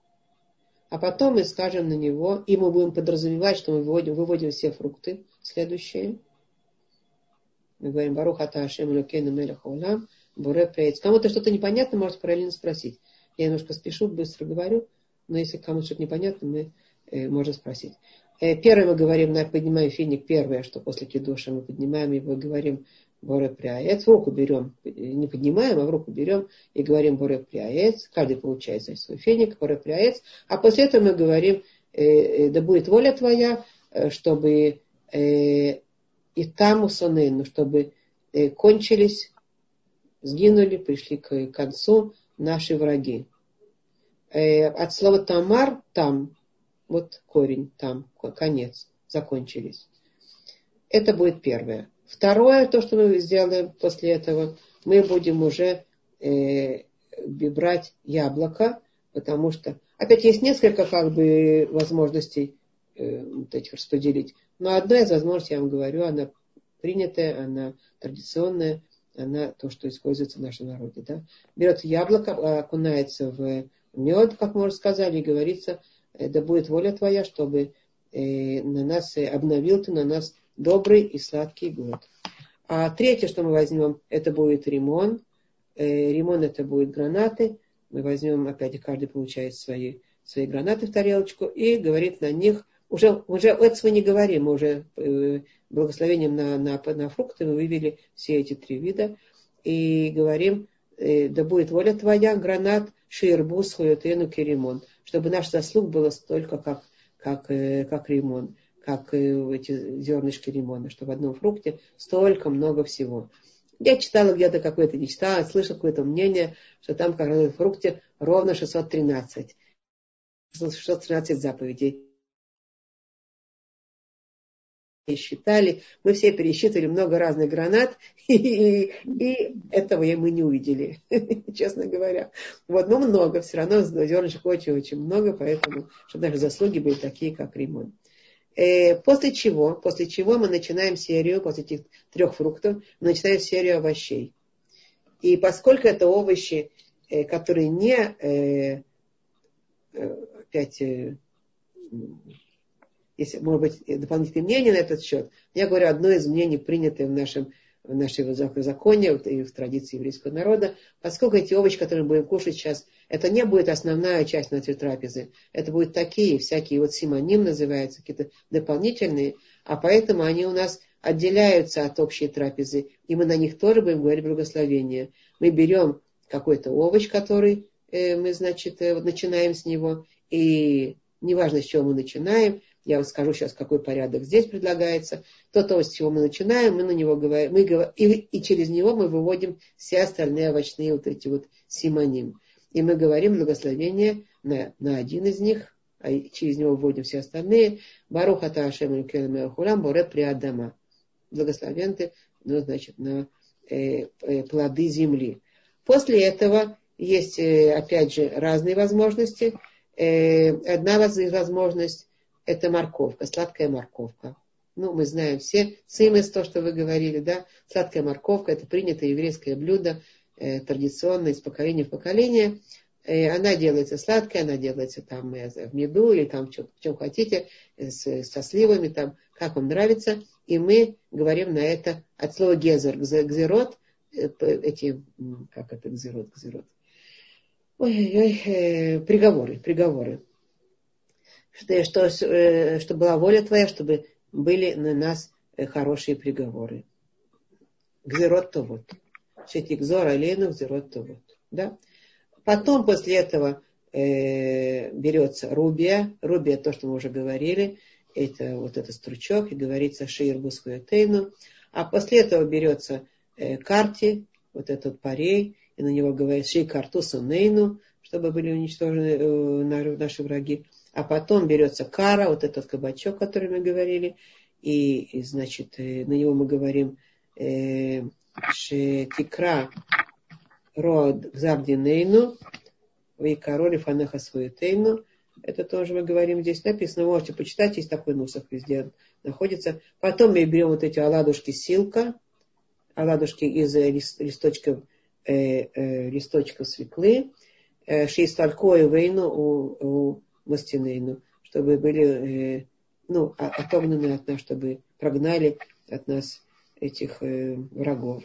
а потом мы скажем на него, и мы будем подразумевать, что мы выводим, выводим все фрукты следующие. Мы говорим Барух Аташем Лукейна Мелех Улам, Буре Прейц. Кому-то что-то непонятно, может параллельно спросить. Я немножко спешу, быстро говорю, но если кому-то что-то непонятно, мы э, можем спросить. Э, первое мы говорим, на поднимаем финик, первое, что после кидуша мы поднимаем его, говорим Боре в руку берем, не поднимаем, а в руку берем и говорим Боре каждый получает за свой феник, Боре а после этого мы говорим, э, э, да будет воля твоя, э, чтобы и там усонену, чтобы э, кончились, сгинули, пришли к концу наши враги. От слова тамар, там, вот корень, там, конец, закончились. Это будет первое. Второе, то, что мы сделаем после этого, мы будем уже э, брать яблоко, потому что, опять есть несколько как бы возможностей э, вот этих распределить. Но одна из возможностей, я вам говорю, она принятая, она традиционная, она то, что используется в нашем народе. Да? Берется яблоко, окунается в мед, как мы уже сказали, и говорится, «Э, да будет воля твоя, чтобы э, на нас э, обновил ты на нас добрый и сладкий год. А третье, что мы возьмем, это будет ремон. Э, ремон это будет гранаты. Мы возьмем, опять каждый получает свои, свои гранаты в тарелочку и говорит на них, уже, уже этого не говорим, мы уже э, благословением на, на, на фрукты мы вывели все эти три вида и говорим, э, да будет воля твоя, гранат, ширбус, хуютену, керимон, чтобы наш заслуг было столько, как, как, э, как ремон как эти зернышки лимона, что в одном фрукте столько много всего. Я читала где-то какое-то, не читала, слышала какое-то мнение, что там как раз в фрукте ровно 613. 613 заповедей. считали, мы все пересчитывали много разных гранат, и, и этого мы не увидели, честно говоря. Вот, но много, все равно зернышек очень-очень много, поэтому, чтобы наши заслуги были такие, как ремонт. Э, после чего, после чего мы начинаем серию, после этих трех фруктов, мы начинаем серию овощей. И поскольку это овощи, э, которые не, э, опять, если, может быть, дополнительные мнения на этот счет, я говорю одно из мнений, принятое в нашем в нашей законе и в традиции еврейского народа, поскольку эти овощи, которые мы будем кушать сейчас, это не будет основная часть нашей трапезы. Это будут такие всякие, вот симоним называются, какие-то дополнительные, а поэтому они у нас отделяются от общей трапезы, и мы на них тоже будем говорить благословение. Мы берем какой-то овощ, который э, мы, значит, э, вот начинаем с него, и неважно, с чего мы начинаем, я вам скажу сейчас, какой порядок здесь предлагается. То, то, с чего мы начинаем, мы на него говорим, мы говорим и, и через него мы выводим все остальные овощные вот эти вот симоним. И мы говорим благословение на, на один из них, а через него вводим все остальные. Баруха Таашем Хулам Боре Приадама. Благословен ты, ну, значит, на э, э, плоды земли. После этого есть, э, опять же, разные возможности. Э, одна возможность это морковка, сладкая морковка. Ну, мы знаем все, цимес, то, что вы говорили, да, сладкая морковка, это принятое еврейское блюдо, э, традиционное из поколения в поколение. Э, она делается сладкая, она делается там э, в меду или там в чем, хотите, э, с, со сливами, там, как вам нравится. И мы говорим на это от слова гезер, гзерот, э, эти, как это гзерот, гзерот. Ой-ой-ой, э, приговоры, приговоры что, что, э, что была воля твоя, чтобы были на нас э, хорошие приговоры. Гзерот то вот. Шетикзор алейну гзерот то вот. Да? Потом после этого э, берется рубия. Рубия, то, что мы уже говорили, это вот этот стручок, и говорится шиир бускуэтейну. А после этого берется э, карти, вот этот парей, и на него говорит ши карту сунейну, чтобы были уничтожены э, наши враги. А потом берется кара, вот этот кабачок, о котором мы говорили, и, и значит, э, на него мы говорим э, шетикра род гзардинейну, и короли фанеха свою Это тоже мы говорим здесь написано. Можете почитать, есть такой нусах везде находится. Потом мы берем вот эти оладушки силка, оладушки из э, листочков, э, э, листочков свеклы, э, шеисталькою вейну у, у Мастинейну, чтобы были э, ну, отогнаны от нас, чтобы прогнали от нас этих э, врагов.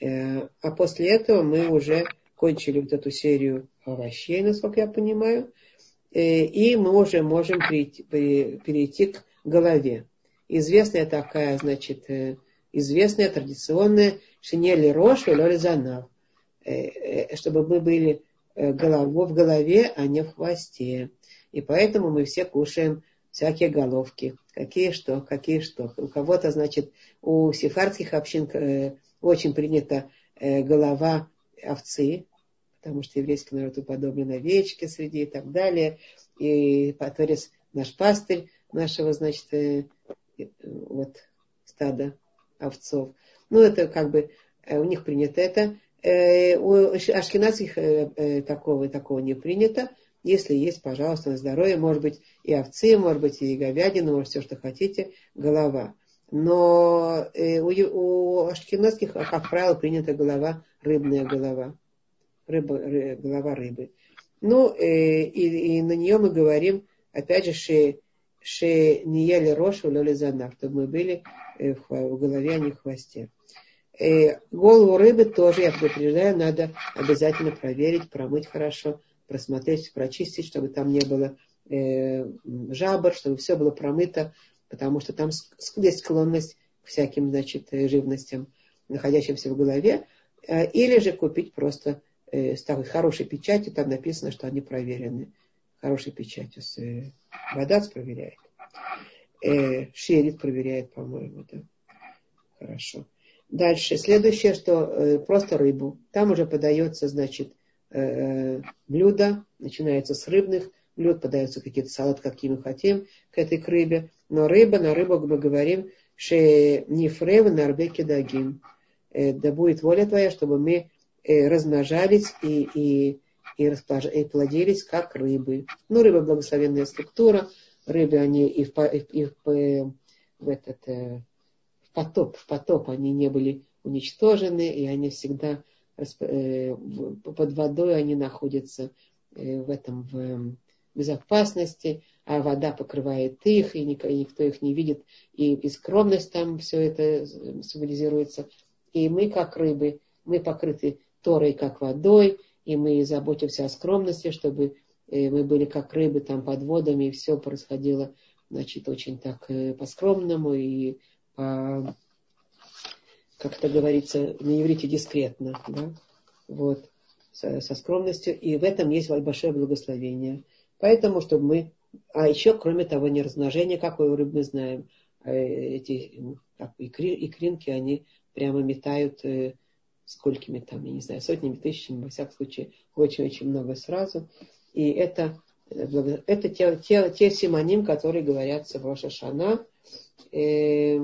Э, а после этого мы уже кончили вот эту серию овощей, насколько я понимаю, и мы уже можем перейти, перейти к голове. Известная такая, значит, известная традиционная шинели рош или занав, чтобы мы были головой в голове, а не в хвосте. И поэтому мы все кушаем всякие головки. Какие что, какие что. У кого-то, значит, у сефардских общин э, очень принята э, голова овцы, потому что еврейский народ уподоблен овечке среди и так далее. И Паторис наш пастырь нашего, значит, э, вот стада овцов. Ну, это как бы э, у них принято это. Э, у ашкенадских э, э, такого, такого не принято. Если есть, пожалуйста, на здоровье, может быть и овцы, может быть и говядина, может все, что хотите, голова. Но у, у ашкенадских, как правило, принята голова, рыбная голова. Рыба, ры, голова рыбы. Ну, и, и на нее мы говорим, опять же, ше, ше не ели рошу, лоли занав, чтобы мы были в голове, а не в хвосте. Э, голову рыбы тоже, я предупреждаю, надо обязательно проверить, промыть хорошо, просмотреть, прочистить, чтобы там не было э, жабр, чтобы все было промыто, потому что там есть склонность к всяким, значит, э, живностям, находящимся в голове, э, или же купить просто э, с такой хорошей печатью, там написано, что они проверены. Хорошей печатью. С, э, Бадац проверяет. Э, Шерит проверяет, по-моему, да. Хорошо. Дальше. Следующее, что э, просто рыбу. Там уже подается, значит, Э, блюда, начинается с рыбных блюд, подается какие-то салат, какие мы хотим к этой к рыбе. Но рыба, на рыбу мы говорим, что не фрева на арбеке дагим. Э, да будет воля твоя, чтобы мы э, размножались и, и, и, и плодились, как рыбы. Ну, рыба благословенная структура, рыбы они и в, и в, в, в этот в потоп, в потоп они не были уничтожены, и они всегда под водой они находятся в этом в безопасности, а вода покрывает их, и никто их не видит, и, и скромность там все это символизируется. И мы, как рыбы, мы покрыты Торой, как водой, и мы заботимся о скромности, чтобы э, мы были как рыбы там под водами, и все происходило, значит, очень так э, по-скромному и как это говорится на иврите, дискретно, да, вот, со, со скромностью, и в этом есть большое благословение. Поэтому, чтобы мы... А еще, кроме того, не размножение, какое у рыб мы знаем. А эти как, икри, икринки, они прямо метают э, сколькими там, я не знаю, сотнями, тысячами, во всяком случае, очень-очень много сразу. И это, э, это те, те, те симоним, которые говорятся в Рошашана. Э,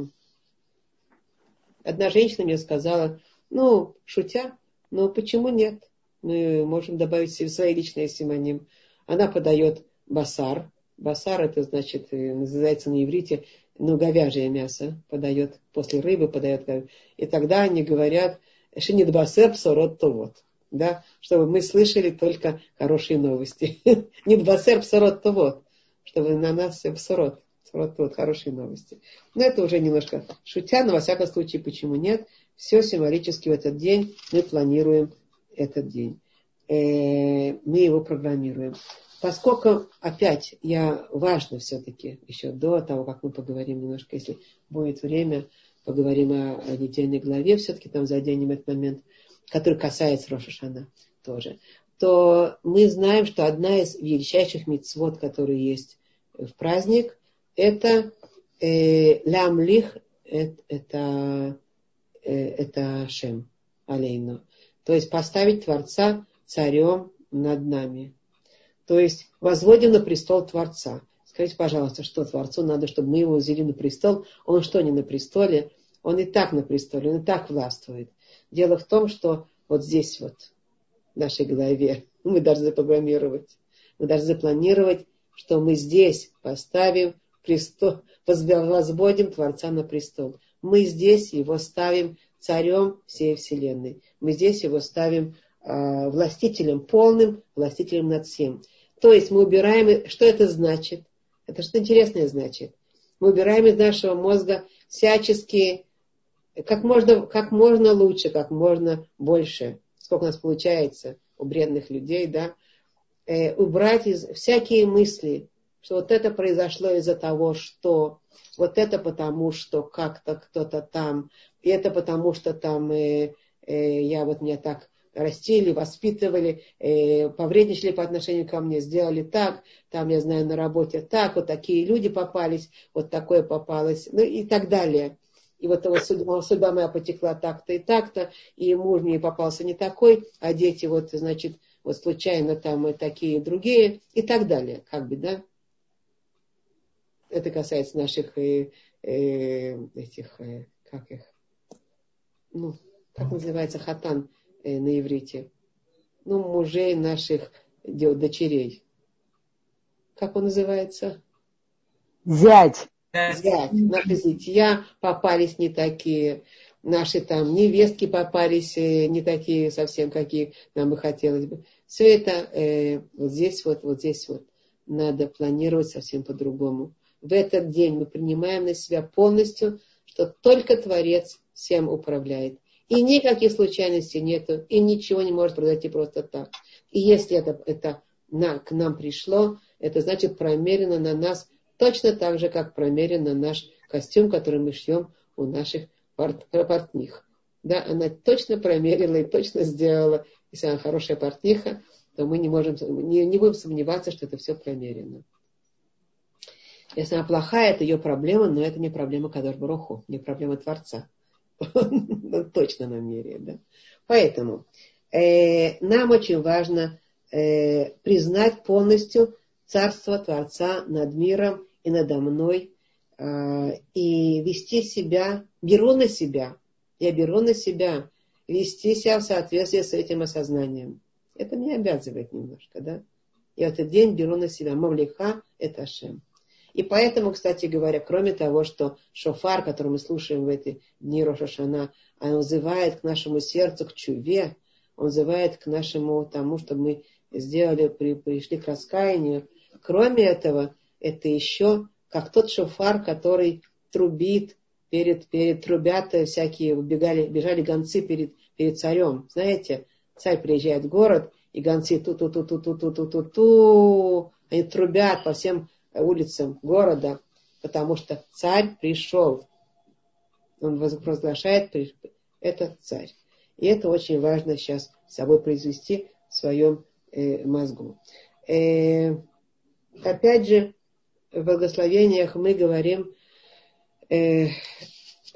одна женщина мне сказала, ну, шутя, ну почему нет? Мы можем добавить свои личные симоним она подает басар. Басар это значит, э, называется на иврите, ну, говяжье мясо подает, после рыбы подает. И тогда они говорят, шинит басер псорот то вот. Да, чтобы мы слышали только хорошие новости. Не басер псорот то вот, чтобы на нас все псорот. Вот, вот, хорошие новости. Но это уже немножко шутя, но во всяком случае, почему нет? Все символически в этот день мы планируем этот день. Э, мы его программируем. Поскольку, опять, я важно все-таки, еще до того, как мы поговорим немножко, если будет время, поговорим о, о недельной главе, все-таки там заденем этот момент, который касается Рошашана тоже, то мы знаем, что одна из величайших мецвод, которые есть в праздник, это э, лямлих, это, это, э, это Шем, алейну. То есть поставить Творца царем над нами. То есть возводим на престол Творца. Скажите, пожалуйста, что Творцу надо, чтобы мы его взяли на престол? Он что, не на престоле? Он и так на престоле, он и так властвует. Дело в том, что вот здесь вот, в нашей голове, мы должны запрограммировать. Мы должны запланировать, что мы здесь поставим престол, возводим Творца на престол. Мы здесь его ставим царем всей Вселенной. Мы здесь его ставим э, властителем полным, властителем над всем. То есть мы убираем, что это значит? Это что интересное значит. Мы убираем из нашего мозга всяческие, как можно, как можно лучше, как можно больше, сколько у нас получается у бредных людей, да, э, убрать из, всякие мысли, что вот это произошло из-за того, что, вот это потому, что как-то кто-то там, и это потому, что там э, э, я вот мне так растили, воспитывали, э, повредничали по отношению ко мне, сделали так, там, я знаю, на работе так, вот такие люди попались, вот такое попалось, ну и так далее. И вот его судьба, судьба моя потекла так-то и так-то, и муж мне попался не такой, а дети вот, значит, вот случайно там и такие другие, и так далее, как бы, да. Это касается наших э, э, этих, э, как их, ну, как называется, хатан, Э, на иврите. Ну, мужей наших дочерей. Как он называется? Зять. Зять. Наши зятья попались не такие. Наши там невестки попались э, не такие совсем, какие нам бы хотелось бы. Все это э, вот здесь вот, вот здесь вот надо планировать совсем по-другому. В этот день мы принимаем на себя полностью, что только Творец всем управляет. И никаких случайностей нету, и ничего не может произойти просто так. И если это, это на, к нам пришло, это значит промерено на нас точно так же, как промерено наш костюм, который мы шьем у наших порт, портних. Да, она точно промерила и точно сделала. Если она хорошая портниха, то мы не, можем, не, не будем сомневаться, что это все промерено. Если она плохая, это ее проблема, но это не проблема Кадор Баруху, не проблема Творца. точно намерение. Да? Поэтому э, нам очень важно э, признать полностью царство Творца над миром и надо мной. Э, и вести себя, беру на себя, я беру на себя вести себя в соответствии с этим осознанием. Это меня обязывает немножко, да? Я этот день беру на себя. Мавлиха – это Ашем. И поэтому, кстати говоря, кроме того, что шофар, который мы слушаем в эти дни Рошашана, он вызывает к нашему сердцу, к чуве, он вызывает к нашему тому, чтобы мы сделали, при, пришли к раскаянию. Кроме этого, это еще как тот шофар, который трубит перед, перед трубят всякие, бегали, бежали гонцы перед, перед царем. Знаете, царь приезжает в город, и гонцы ту-ту-ту-ту-ту-ту-ту-ту, они трубят по всем улицам города, потому что царь пришел. Он возглашает, это царь. И это очень важно сейчас с собой произвести в своем э, мозгу. Э, опять же, в благословениях мы говорим э,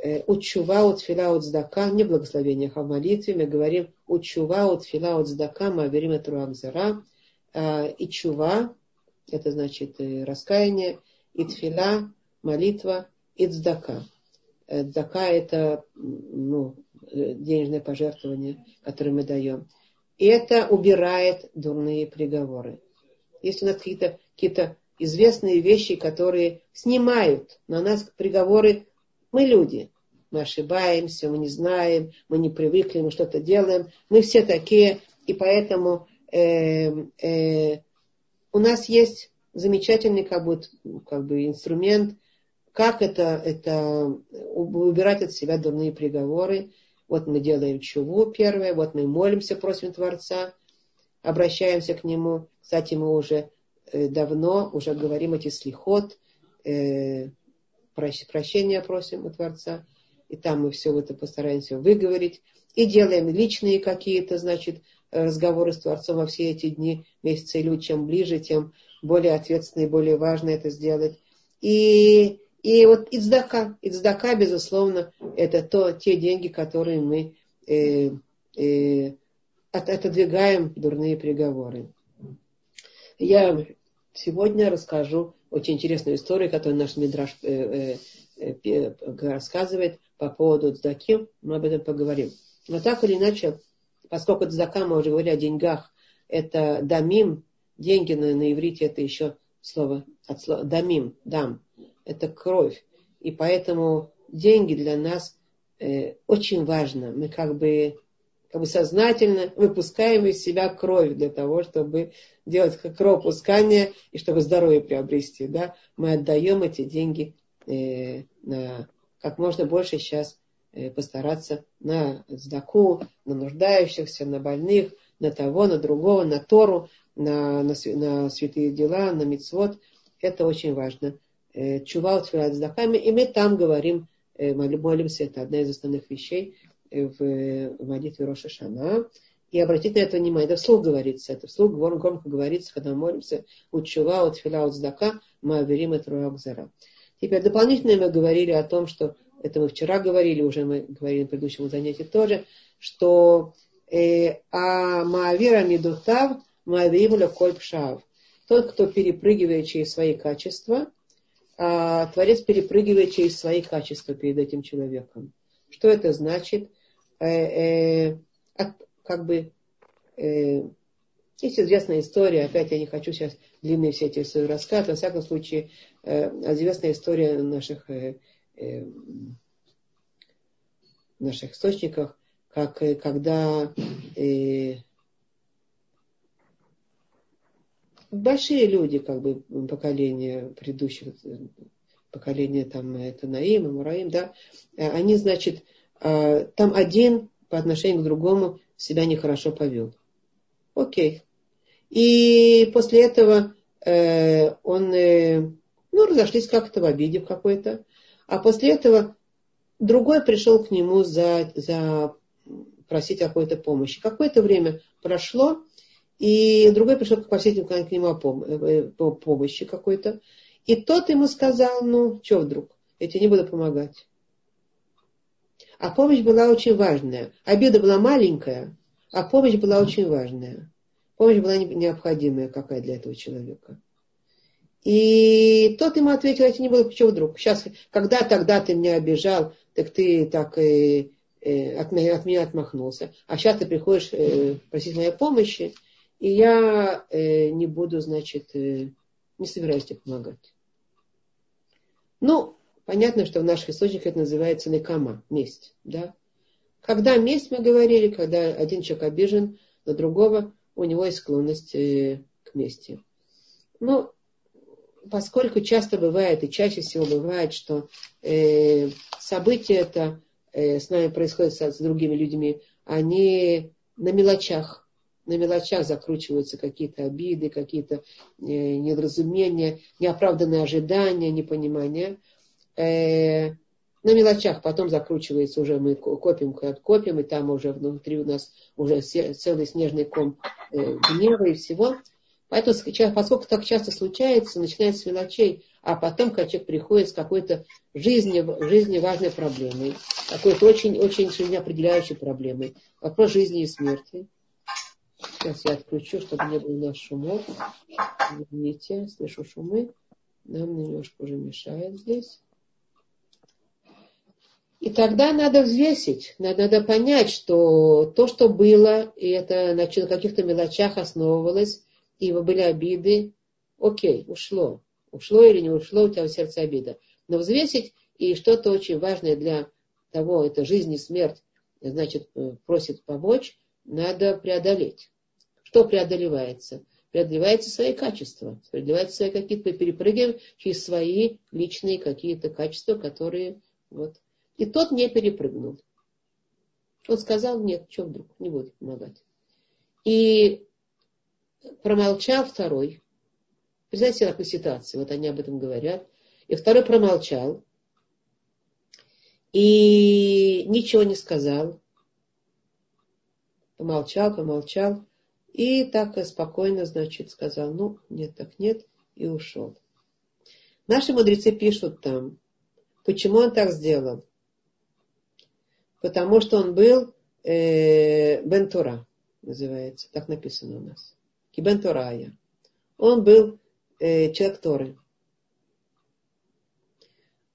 э, учува от фила от здака, не в благословениях, а в молитве мы говорим учува от фила от здака, мы говорим это руамзара, э, и чува, это значит э, раскаяние, и тфила, молитва, и цдака. Э, это ну, э, денежное пожертвование, которое мы даем. И это убирает дурные приговоры. Если у нас какие-то какие известные вещи, которые снимают на нас приговоры, мы люди. Мы ошибаемся, мы не знаем, мы не привыкли, мы что-то делаем. Мы все такие, и поэтому э, э, у нас есть замечательный как бы, как бы инструмент, как это, это убирать от себя дурные приговоры. Вот мы делаем чуву первое, вот мы молимся, просим Творца, обращаемся к Нему. Кстати, мы уже э, давно уже говорим эти слихот, э, прощения просим у Творца. И там мы все это постараемся выговорить. И делаем личные какие-то, значит, разговоры с Творцом во все эти дни, месяцы, или чем ближе, тем более ответственно и более важно это сделать. И, и вот ицдака, ицдака, безусловно, это то, те деньги, которые мы э, э, от, отодвигаем дурные приговоры. Я сегодня расскажу очень интересную историю, которую наш Мидраш э, э, э, рассказывает по поводу цдаки. Мы об этом поговорим. Но так или иначе, поскольку цдака, мы уже говорили о деньгах, это дамим, деньги на, на иврите это еще слово, от слова дамим, дам, это кровь. И поэтому деньги для нас э, очень важно. Мы как бы, как бы сознательно выпускаем из себя кровь для того, чтобы делать кровопускание и чтобы здоровье приобрести. Да? Мы отдаем эти деньги э, на как можно больше сейчас постараться на сдаку, на нуждающихся, на больных, на того, на другого, на Тору, на, на, на святые дела, на мицвод. Это очень важно. Э, Чува от сдаками. И мы там говорим, э, молимся, это одна из основных вещей в молитве Роша Шана. И обратить на это внимание. Это вслух говорится. Это вслух громко говорится, когда мы молимся. Учува от фила от здака, мы аверим это. Теперь дополнительно мы говорили о том, что это мы вчера говорили, уже мы говорили на предыдущем занятии тоже, что э, а Маавира Мидутав Маавиимуля Кольпшав. Тот, кто перепрыгивает через свои качества, а Творец перепрыгивает через свои качества перед этим человеком. Что это значит? Э, э, как бы э, есть известная история, опять я не хочу сейчас длинные все эти рассказывать, во всяком случае, известная история наших, э, наших источниках, как э, когда э, большие люди, как бы поколения предыдущих, поколения там это Наим, Мураим, да, э, они, значит, э, там один по отношению к другому себя нехорошо повел. Окей. И после этого э, он, э, ну, разошлись как-то в обиде какой-то. А после этого другой пришел к нему за, за просить о какой-то помощи. Какое-то время прошло, и другой пришел попросить к нему о э, помощи какой-то. И тот ему сказал, ну, что вдруг, я тебе не буду помогать. А помощь была очень важная. Обида была маленькая, а помощь была очень важная. Помощь была необходимая какая для этого человека. И тот ему ответил, это не было почему вдруг. Сейчас, когда тогда ты меня обижал, так ты так э, э, от, меня, от меня отмахнулся. А сейчас ты приходишь э, просить моей помощи, и я э, не буду, значит, э, не собираюсь тебе помогать. Ну, понятно, что в наших источниках это называется некама, месть. Да? Когда месть, мы говорили, когда один человек обижен на другого, у него есть склонность э, к мести. Ну, поскольку часто бывает, и чаще всего бывает, что э, события это э, с нами происходят с, с другими людьми, они на мелочах, на мелочах закручиваются какие-то обиды, какие-то э, недоразумения, неоправданные ожидания, непонимания. Э, на мелочах потом закручивается уже мы копим, копим, и там уже внутри у нас уже целый снежный ком э, гнева и всего. Поэтому, поскольку так часто случается, начинается с мелочей, а потом, человек приходит с какой-то жизни, жизни важной проблемой, какой-то очень, очень жизнеопределяющей определяющей проблемой, вопрос жизни и смерти. Сейчас я отключу, чтобы не было у нас шумов. Извините, слышу шумы. Нам немножко уже мешает здесь. И тогда надо взвесить, надо, надо понять, что то, что было, и это на каких-то мелочах основывалось, и были обиды, окей, ушло. Ушло или не ушло, у тебя в сердце обида. Но взвесить и что-то очень важное для того, это жизнь и смерть, значит, э, просит помочь, надо преодолеть. Что преодолевается? Преодолевается свои качества, преодолевается свои какие-то, перепрыгиваем через свои личные какие-то качества, которые вот. И тот не перепрыгнул. Он сказал, нет, что вдруг, не буду помогать. И промолчал второй. Представьте себе такую ситуацию, вот они об этом говорят. И второй промолчал. И ничего не сказал. Помолчал, помолчал. И так спокойно, значит, сказал, ну, нет, так нет, и ушел. Наши мудрецы пишут там, почему он так сделал. Потому что он был э, Бентура, называется, так написано у нас. Кибен Торая. Он был э, человек Торы.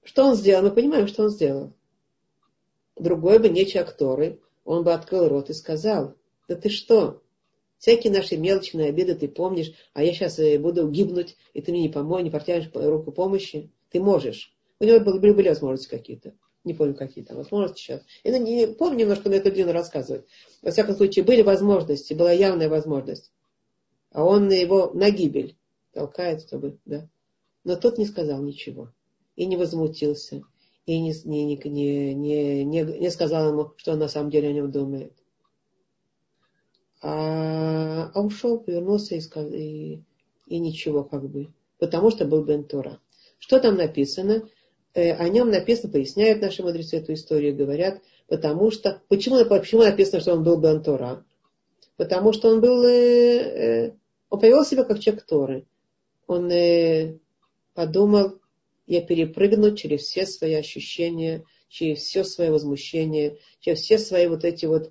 Что он сделал? Мы понимаем, что он сделал. Другой бы не человек Торы, он бы открыл рот и сказал, да ты что, всякие наши мелочные обиды ты помнишь, а я сейчас э, буду гибнуть, и ты мне не поможешь, не протянешь руку помощи. Ты можешь. У него были, были возможности какие-то. Не помню, какие там возможности сейчас. Я не помню немножко на эту длину рассказывать. Во всяком случае, были возможности, была явная возможность а он его на гибель толкает, чтобы, да. Но тот не сказал ничего. И не возмутился. И не, не, не, не, не, не сказал ему, что он на самом деле о нем думает. А, а ушел, повернулся и, и, и ничего как бы. Потому что был Бентура. Что там написано? Э, о нем написано, поясняют наши мудрецы эту историю, говорят, потому что, почему, почему написано, что он был Бентура? Потому что он был э, э, он повел себя как человек Торы. Он э, подумал, я перепрыгну через все свои ощущения, через все свое возмущение, через все свои вот эти вот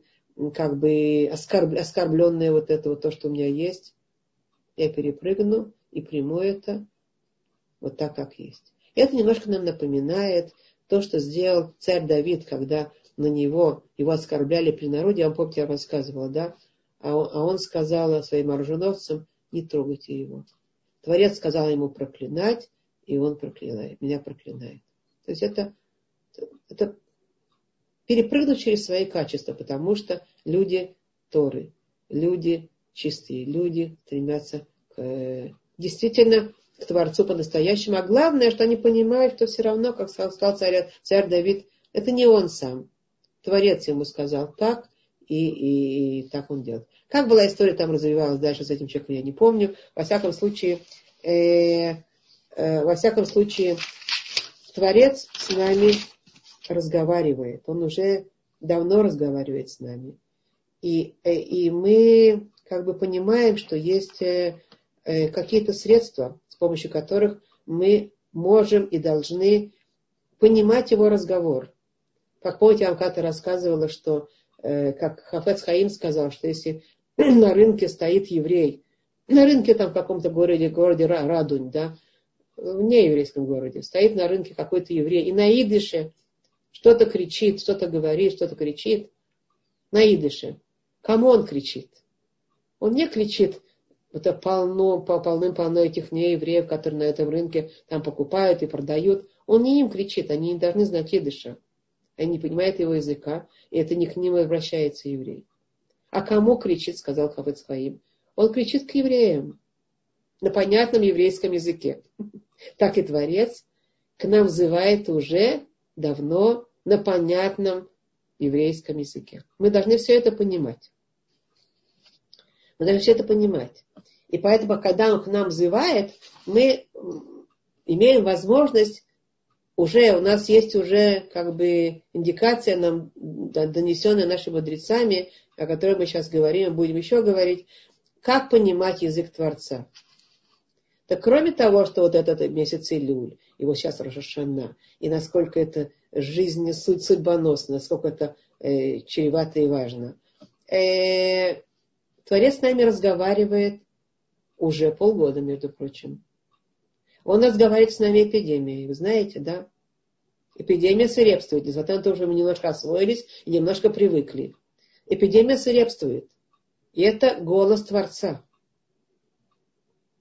как бы оскорб, оскорбленные вот это вот то, что у меня есть. Я перепрыгну и приму это вот так, как есть. Это немножко нам напоминает то, что сделал царь Давид, когда на него, его оскорбляли при народе. Я вам помните, я рассказывала, да? А он, а он сказал своим оруженовцам, не трогайте его. Творец сказал ему проклинать, и он проклинает, меня проклинает. То есть это, это перепрыгнуть через свои качества, потому что люди Торы, люди чистые, люди стремятся к, действительно к Творцу по-настоящему. А главное, что они понимают, что все равно, как сказал царь, царь Давид, это не он сам. Творец ему сказал так, и, и, и так он делает. Как была история там развивалась дальше с этим человеком, я не помню. Во всяком случае, э, э, во всяком случае, Творец с нами разговаривает. Он уже давно разговаривает с нами. И, э, и мы как бы понимаем, что есть э, э, какие-то средства, с помощью которых мы можем и должны понимать его разговор. Как помните, я вам как-то рассказывала, что как Хафец Хаим сказал, что если на рынке стоит еврей, на рынке там в каком-то городе, городе Радунь, да, в нееврейском городе, стоит на рынке какой-то еврей, и на идыше что-то кричит, что-то говорит, что-то кричит, на идыше. Кому он кричит? Он не кричит, это полно, полным-полно этих неевреев, которые на этом рынке там покупают и продают. Он не им кричит, они не должны знать идыша. Они не понимают его языка, и это не к ним обращается еврей. А кому кричит, сказал Хафет Хаим? Он кричит к евреям на понятном еврейском языке. Так и Творец к нам взывает уже давно на понятном еврейском языке. Мы должны все это понимать. Мы должны все это понимать. И поэтому, когда он к нам взывает, мы имеем возможность уже, у нас есть уже как бы индикация нам, донесенная нашими мудрецами, о которой мы сейчас говорим, будем еще говорить, как понимать язык Творца. Так кроме того, что вот этот месяц Илюль, вот сейчас Рошашана, и насколько это жизнь суть судьбоносно, насколько это э, чревато и важно. Э, Творец с нами разговаривает уже полгода, между прочим. Он разговаривает с нами эпидемией, вы знаете, да? Эпидемия свирепствует, несмотря на то, что мы немножко освоились и немножко привыкли. Эпидемия свирепствует. И это голос Творца.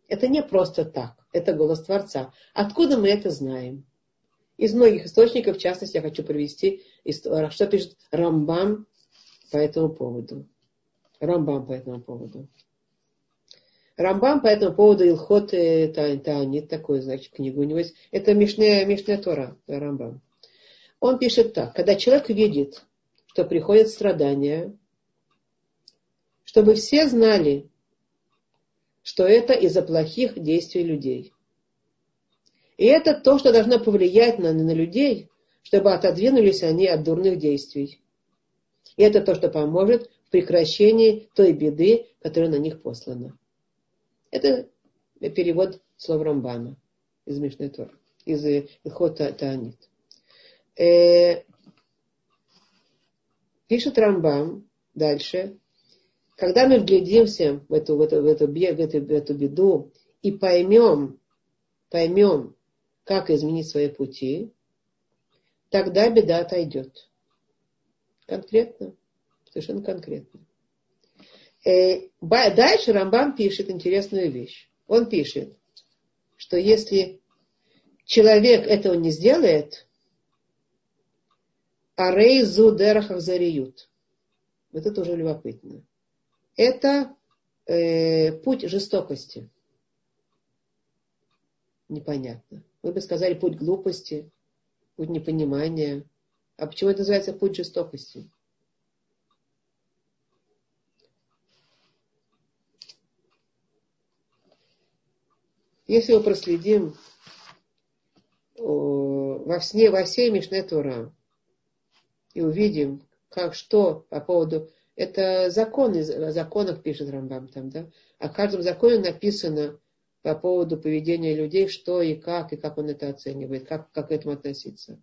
Это не просто так. Это голос Творца. Откуда мы это знаем? Из многих источников, в частности, я хочу привести, что пишет Рамбам по этому поводу. Рамбам по этому поводу. Рамбам по этому поводу Илхот э, Таанит, такой, значит, книгу у него есть. Это Мишная, Мишная Тора, Рамбам. Он пишет так. Когда человек видит, что приходят страдания, чтобы все знали, что это из-за плохих действий людей. И это то, что должно повлиять на, на людей, чтобы отодвинулись они от дурных действий. И это то, что поможет в прекращении той беды, которая на них послана. Это перевод слов Рамбама из Мишной Тор, из Илхота Таанит. Э, пишет Рамбам дальше, когда мы вглядимся в эту, в эту, в эту, в эту, в эту беду и поймем, поймем, как изменить свои пути, тогда беда отойдет. Конкретно, совершенно конкретно. Э, дальше Рамбам пишет интересную вещь. Он пишет, что если человек этого не сделает, арей зудерахах зариют. Это тоже любопытно это э, путь жестокости. Непонятно. Вы бы сказали путь глупости, путь непонимания. А почему это называется путь жестокости? Если мы проследим во, сне, во всей Мишне Тура и увидим, как что по поводу это законы, о законах пишет Рамбам там, да? О каждом законе написано по поводу поведения людей, что и как, и как он это оценивает, как, как к этому относиться.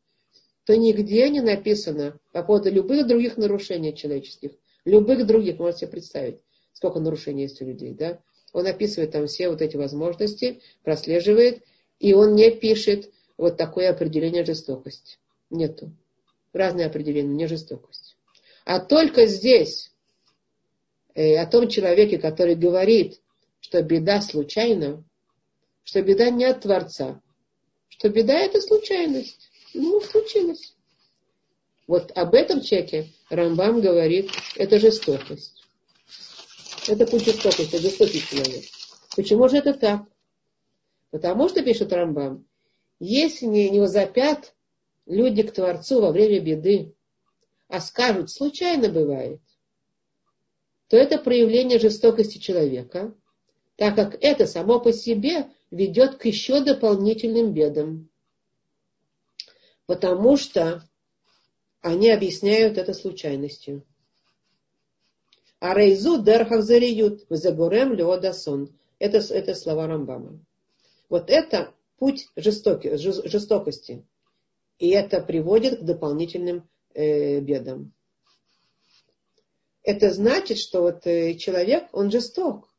То нигде не написано по поводу любых других нарушений человеческих, любых других, можете себе представить, сколько нарушений есть у людей, да? Он описывает там все вот эти возможности, прослеживает, и он не пишет вот такое определение жестокости. Нету. Разные определения, не жестокость. А только здесь, э, о том человеке, который говорит, что беда случайна, что беда не от Творца, что беда это случайность. Ну, случилось. Вот об этом человеке Рамбам говорит, это жестокость. Это путь жестокости, это жестокий человек. Почему же это так? Потому что, пишет Рамбам, если не, не возопят люди к Творцу во время беды, а скажут, случайно бывает, то это проявление жестокости человека, так как это само по себе ведет к еще дополнительным бедам. Потому что они объясняют это случайностью. А рейзу дерхах зариют, загурем леодасон. Это, это слова Рамбама. Вот это путь жестоки, жестокости. И это приводит к дополнительным э, бедам. Это значит, что вот э, человек, он жесток.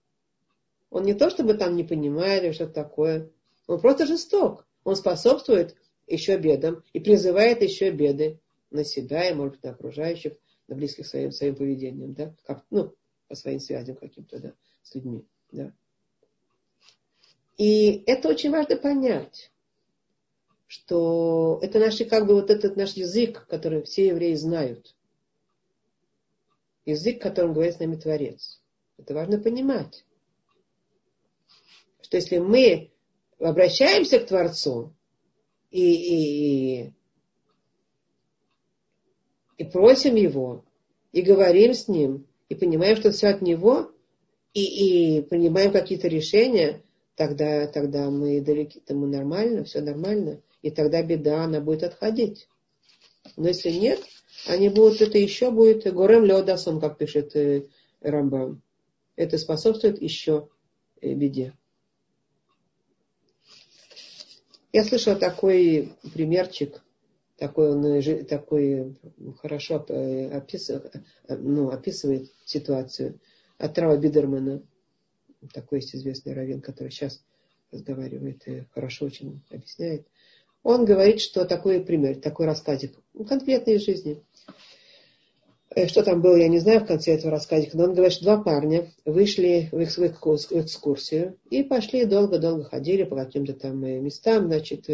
Он не то, чтобы там не понимает или что-то такое. Он просто жесток. Он способствует еще бедам и призывает еще беды на себя и, может быть, на окружающих, на близких своим, своим поведением, да, как, ну, по своим связям каким-то, да, с людьми, да. И это очень важно понять, что это наш, как бы вот этот наш язык, который все евреи знают. Язык, которым говорит с нами Творец. Это важно понимать. Что если мы обращаемся к Творцу и, и, и просим Его, и говорим с Ним, и понимаем, что все от Него, и, и принимаем какие-то решения, тогда, тогда мы далеки, тому нормально, все нормально, и тогда беда, она будет отходить. Но если нет, они будут, это еще будет горем леодасом, как пишет э, Рамбам. Это способствует еще э, беде. Я слышала такой примерчик, такой он э, такой хорошо э, описывает, э, ну, описывает ситуацию от Трава Бидермана. Такой есть известный раввин, который сейчас разговаривает и хорошо очень объясняет. Он говорит, что такой пример, такой рассказик, конкретный из жизни. Что там было, я не знаю в конце этого рассказика, но он говорит, что два парня вышли в экскурсию и пошли долго-долго ходили по каким-то там местам, значит,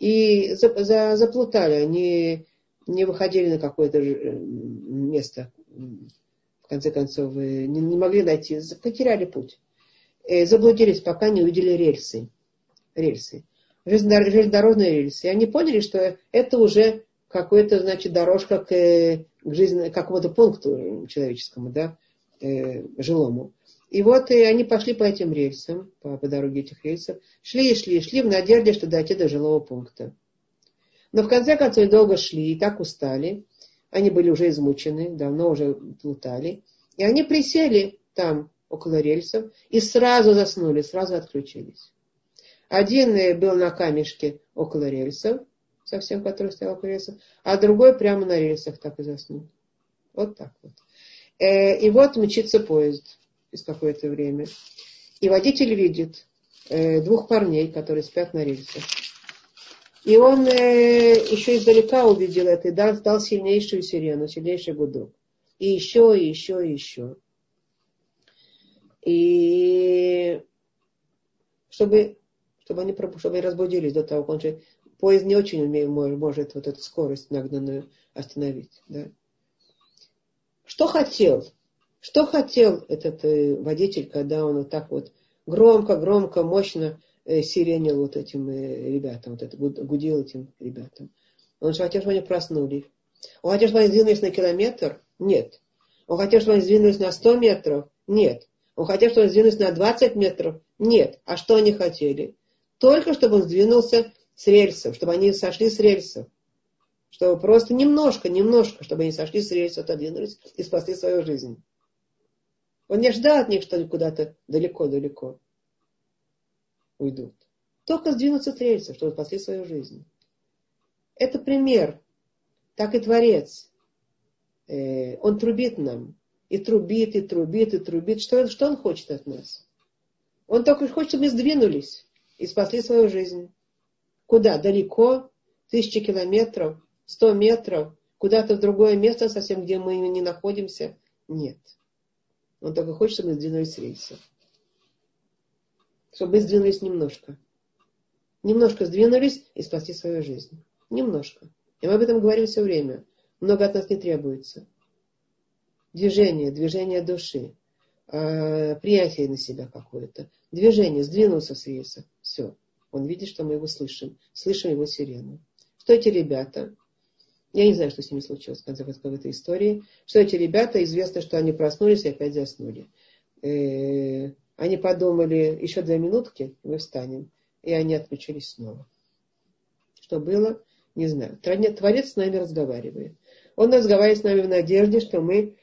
и за, за, заплутали. Они не выходили на какое-то э, место, в конце концов, не, не могли найти, потеряли путь. И заблудились, пока не увидели рельсы. Рельсы. Железнодорожные рельсы. И они поняли, что это уже какая-то, значит, дорожка к, к жизни, к какому-то пункту человеческому, да, э, жилому. И вот и они пошли по этим рельсам, по, по дороге этих рельсов, шли и шли, и шли в надежде, что дойти до жилого пункта. Но в конце концов долго шли и так устали. Они были уже измучены, давно уже плутали. И они присели там, около рельсов, и сразу заснули, сразу отключились. Один э, был на камешке около рельсов, совсем который стоял около рельсов, а другой прямо на рельсах так и заснул. Вот так вот. Э, и вот мчится поезд через какое-то время. И водитель видит э, двух парней, которые спят на рельсах. И он э, еще издалека увидел это и дал, дал сильнейшую сирену, сильнейший гудок. И еще, и еще, и еще. И чтобы, чтобы они чтобы разбудились до того, как. Поезд не очень умеет, может вот эту скорость нагнанную остановить. Да? Что хотел? Что хотел этот э, водитель, когда он вот так вот громко, громко, мощно э, сиренил вот этим э, ребятам, вот это гудил этим ребятам. Он же хотел, чтобы они проснулись. Он хотел, чтобы они сдвинулись на километр? Нет. Он хотел, чтобы они сдвинулись на 100 метров? Нет. Он хотел, чтобы они сдвинулись на 20 метров? Нет. А что они хотели? Только чтобы он сдвинулся с рельсов, чтобы они сошли с рельсов. Чтобы просто немножко, немножко, чтобы они сошли с рельсов, отодвинулись и спасли свою жизнь. Он не ждал от них, что они куда-то далеко-далеко уйдут. Только сдвинуться с рельсов, чтобы спасли свою жизнь. Это пример. Так и Творец. Э, он трубит нам. И трубит, и трубит, и трубит. Что, что он хочет от нас? Он только хочет, чтобы мы сдвинулись и спасли свою жизнь. Куда? Далеко? Тысячи километров? Сто метров? Куда-то в другое место совсем, где мы не находимся? Нет. Он только хочет, чтобы мы сдвинулись с рейса. Чтобы мы сдвинулись немножко. Немножко сдвинулись и спасти свою жизнь. Немножко. И мы об этом говорим все время. Много от нас не требуется. Движение, движение души, э, приятие на себя какое-то. Движение, сдвинулся с рейса. Все. Он видит, что мы его слышим. Слышим его сирену. Что эти ребята? Я не знаю, что с ними случилось в конце концов этой истории. Что эти ребята, известно, что они проснулись и опять заснули. Э, они подумали, еще две минутки, мы встанем. И они отключились снова. Что было, не знаю. Творец с нами разговаривает. Он разговаривает с нами в надежде, что мы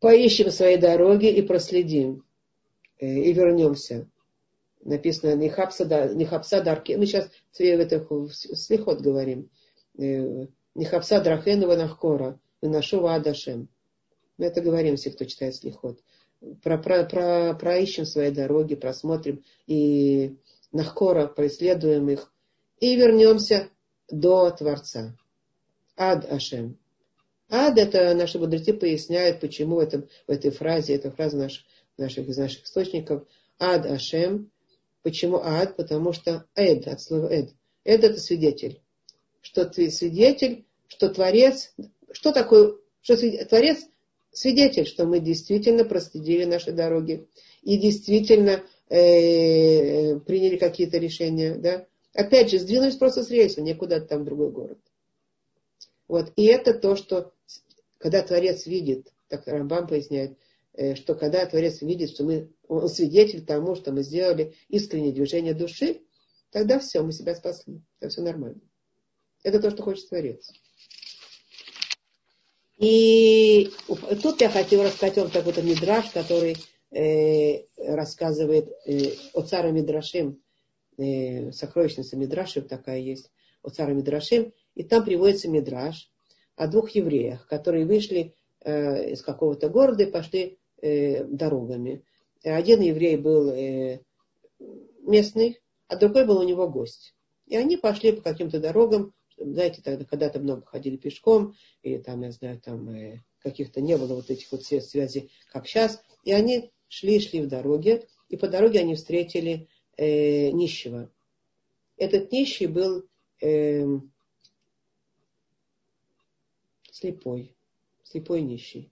поищем свои дороги и проследим. Э, и вернемся. Написано Нихапса Дарки. Мы сейчас в этих слихот говорим Нихапса Драхену Ванахкора, выношу Адашем. Мы это говорим все, кто читает слихот. Про, про, про, проищем свои дороги, просмотрим и Нахкора, преследуем их, и вернемся до Творца. Ад Ашем. Ад это наши мудрецы поясняют, почему в, этом, в этой фразе, эта фраза наш, наших, из наших источников, Ад Ашем. Почему ад? Потому что эд, от слова эд. Эд это свидетель. Что ты свидетель, что Творец, что такое, что Творец свидетель, что мы действительно проследили наши дороги и действительно э, приняли какие-то решения, да. Опять же, сдвинулись просто с рельса, не куда-то там в другой город. Вот. И это то, что когда Творец видит, так Рамбам поясняет, э, что когда Творец видит, что мы, он свидетель тому, что мы сделали искреннее движение души, тогда все, мы себя спасли. Все нормально. Это то, что хочет Творец. И тут я хотела рассказать вам такой-то мидраж, который э, рассказывает э, о царе Мидрашим, э, сокровищница Мидрашим такая есть, о царе Мидрашим, и там приводится мидраж о двух евреях, которые вышли э, из какого-то города и пошли э, дорогами. Один еврей был э, местный, а другой был у него гость. И они пошли по каким-то дорогам, знаете, тогда когда-то много ходили пешком, и там, я знаю, там э, каких-то не было вот этих вот связей, как сейчас. И они шли, шли в дороге, и по дороге они встретили э, нищего. Этот нищий был э, слепой, слепой нищий.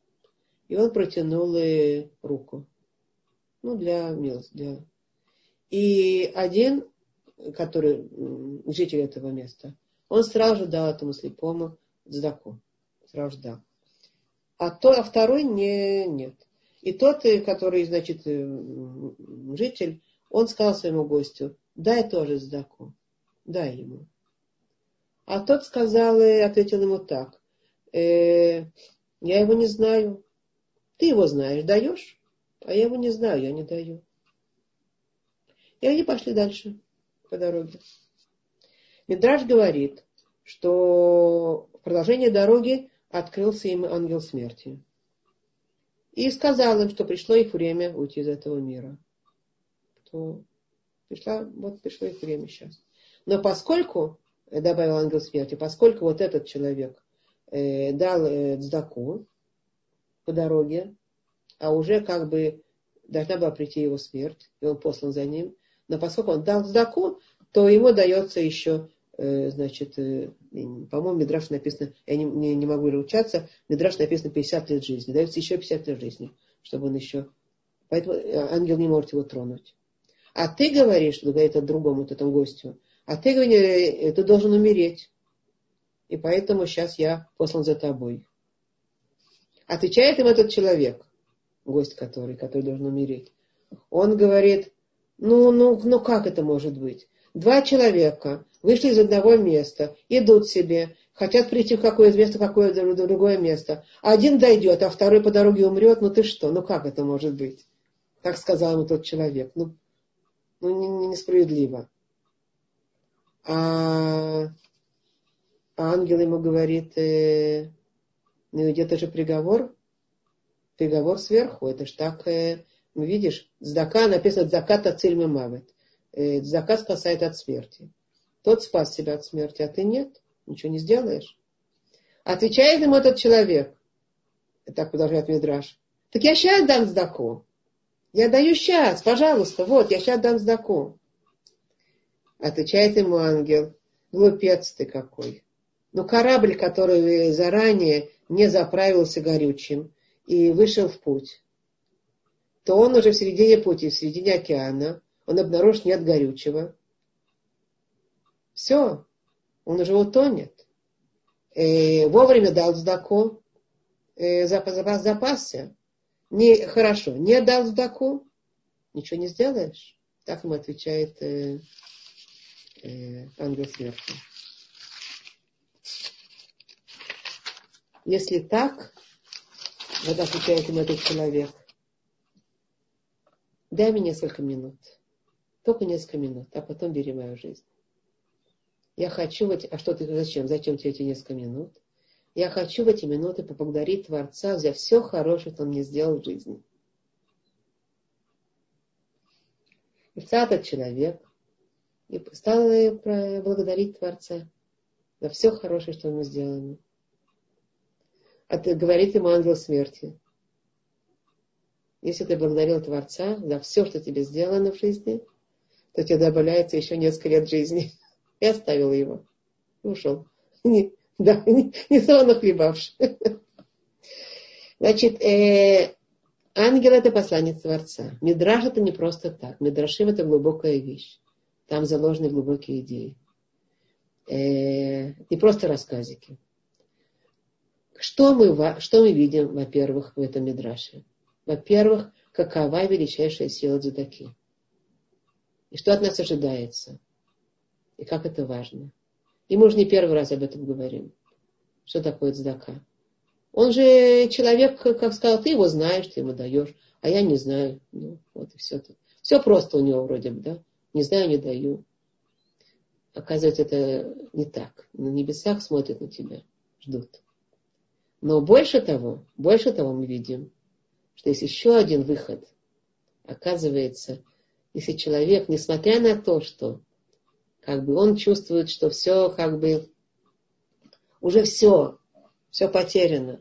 И он протянул э, руку. Ну, для милости. Для... И один, который житель этого места, он сразу же дал этому слепому дздаку. Сразу же дал. А, то, а второй не, нет. И тот, э, который, значит, э, житель, он сказал своему гостю, дай тоже сдаку, дай ему. А тот сказал, и ответил ему так, э, я его не знаю. Ты его знаешь, даешь? А я его не знаю, я не даю. И они пошли дальше по дороге. Мидраж говорит, что в продолжение дороги открылся им ангел смерти. И сказал им, что пришло их время уйти из этого мира. То пришла, вот пришло их время сейчас. Но поскольку, добавил ангел смерти, поскольку вот этот человек э, дал э, по дороге, а уже как бы должна была прийти его смерть, и он послан за ним, но поскольку он дал дздаку, то ему дается еще, э, значит, э, по-моему, Мидраш написано, я не, не, не могу ручаться, Мидраш написано 50 лет жизни, дается еще 50 лет жизни, чтобы он еще... Поэтому э, ангел не может его тронуть. А ты говоришь, что говорит другому, вот этому гостю, а ты говоришь, ты должен умереть. И поэтому сейчас я послан за тобой. Отвечает им этот человек, гость который, который должен умереть. Он говорит, ну, ну, ну как это может быть? Два человека вышли из одного места, идут себе, хотят прийти в какое-то место, какое другое место. Один дойдет, а второй по дороге умрет. Ну ты что? Ну как это может быть? Так сказал ему тот человек. Ну, ну не, не, несправедливо. А, а ангел ему говорит, э, ну где-то же приговор, приговор сверху. Это ж так, э, видишь, здака написано заката цильмы мавет э, заказ спасает от смерти. Тот спас себя от смерти, а ты нет, ничего не сделаешь. Отвечает ему этот человек, так продолжает Мидраш, так я сейчас дам сдаку. Я даю сейчас, пожалуйста, вот, я сейчас дам сдаку. Отвечает ему ангел, глупец ты какой. Ну, корабль, который заранее не заправился горючим и вышел в путь, то он уже в середине пути, в середине океана, он обнаружит нет горючего. Все, он уже утонет. И э, вовремя дал сдаку, э, запас, запасся. Не, хорошо, не дал сдаку, ничего не сделаешь. Так ему отвечает э, э, ангел смерти. Если так, вот отвечает ему этот человек, дай мне несколько минут. Только несколько минут, а потом бери мою жизнь. Я хочу, в эти... а что ты, зачем? Зачем тебе эти несколько минут? Я хочу в эти минуты поблагодарить Творца за все хорошее, что он мне сделал в жизни. И этот человек и стал благодарить Творца за все хорошее, что ему сделано. А ты говорит ему ангел смерти. Если ты благодарил Творца за все, что тебе сделано в жизни, то тебе добавляется еще несколько лет жизни. И оставил его. И ушел. Не, да, не, не сон хлебавший. Значит, э, ангел это посланец Творца. Мидраш это не просто так. Мидрашим это глубокая вещь. Там заложены глубокие идеи. Э, не просто рассказики. Что мы, что мы видим, во-первых, в этом Мидраше? Во-первых, какова величайшая сила Дзудаки? И что от нас ожидается? И как это важно? И мы уже не первый раз об этом говорим. Что такое Дзудака? Он же человек, как сказал, ты его знаешь, ты ему даешь, а я не знаю. Ну, вот и все. Все просто у него вроде бы, да? Не знаю, не даю. Оказывается, это не так. На небесах смотрят на тебя, ждут. Но больше того, больше того мы видим, что есть еще один выход. Оказывается, если человек, несмотря на то, что как бы он чувствует, что все как бы уже все, все потеряно,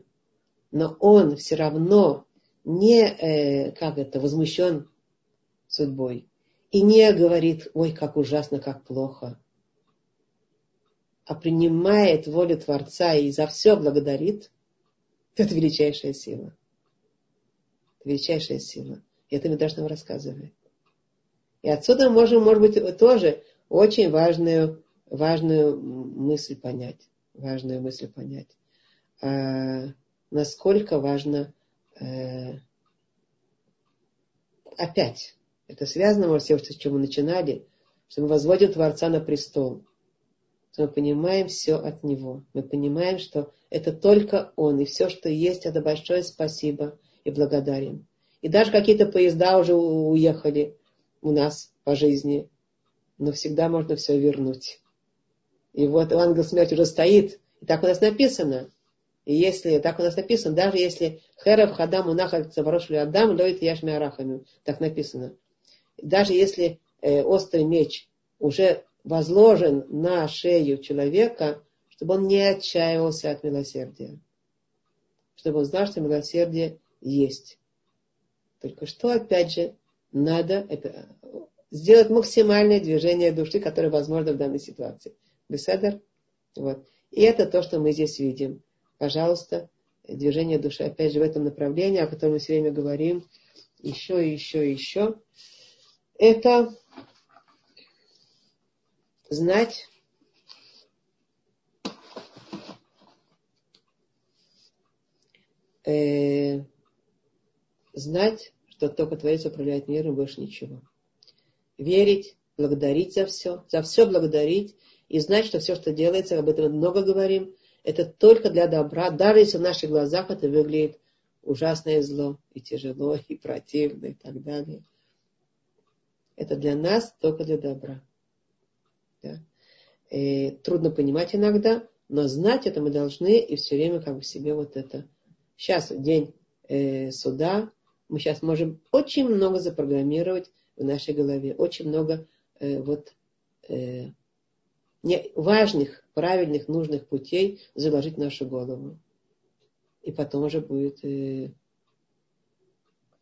но он все равно не, э, как это, возмущен судьбой и не говорит, ой, как ужасно, как плохо, а принимает волю Творца и за все благодарит, это величайшая сила. Величайшая сила. И это Медраж нам рассказывает. И отсюда можем, может быть, тоже очень важную, важную мысль понять. Важную мысль понять. А, насколько важно э, опять, это связано, может, с чем мы начинали, что мы возводим Творца на престол – мы понимаем все от Него. Мы понимаем, что это только Он, и все, что есть, это большое спасибо и благодарим. И даже какие-то поезда уже уехали у нас по жизни, но всегда можно все вернуть. И вот ангел смерти уже стоит, и так у нас написано. И если, так у нас написано, даже если Херев Хадам Унахаль Цаварошли Адам, Лоит Яшми Арахами, так написано. Даже если э, острый меч уже возложен на шею человека, чтобы он не отчаивался от милосердия. Чтобы он знал, что милосердие есть. Только что, опять же, надо сделать максимальное движение души, которое возможно в данной ситуации. Беседер? Вот. И это то, что мы здесь видим. Пожалуйста, движение души, опять же, в этом направлении, о котором мы все время говорим, еще еще еще. Это знать, э, знать, что только Творец управляет миром, больше ничего. Верить, благодарить за все, за все благодарить и знать, что все, что делается, об этом много говорим, это только для добра, даже если в наших глазах это выглядит ужасное зло, и тяжело, и противно, и так далее. Это для нас только для добра. Да? И э, трудно понимать иногда, но знать это мы должны и все время как бы себе вот это. Сейчас день э, суда, мы сейчас можем очень много запрограммировать в нашей голове, очень много э, вот э, важных, правильных, нужных путей заложить в нашу голову. И потом уже будет э,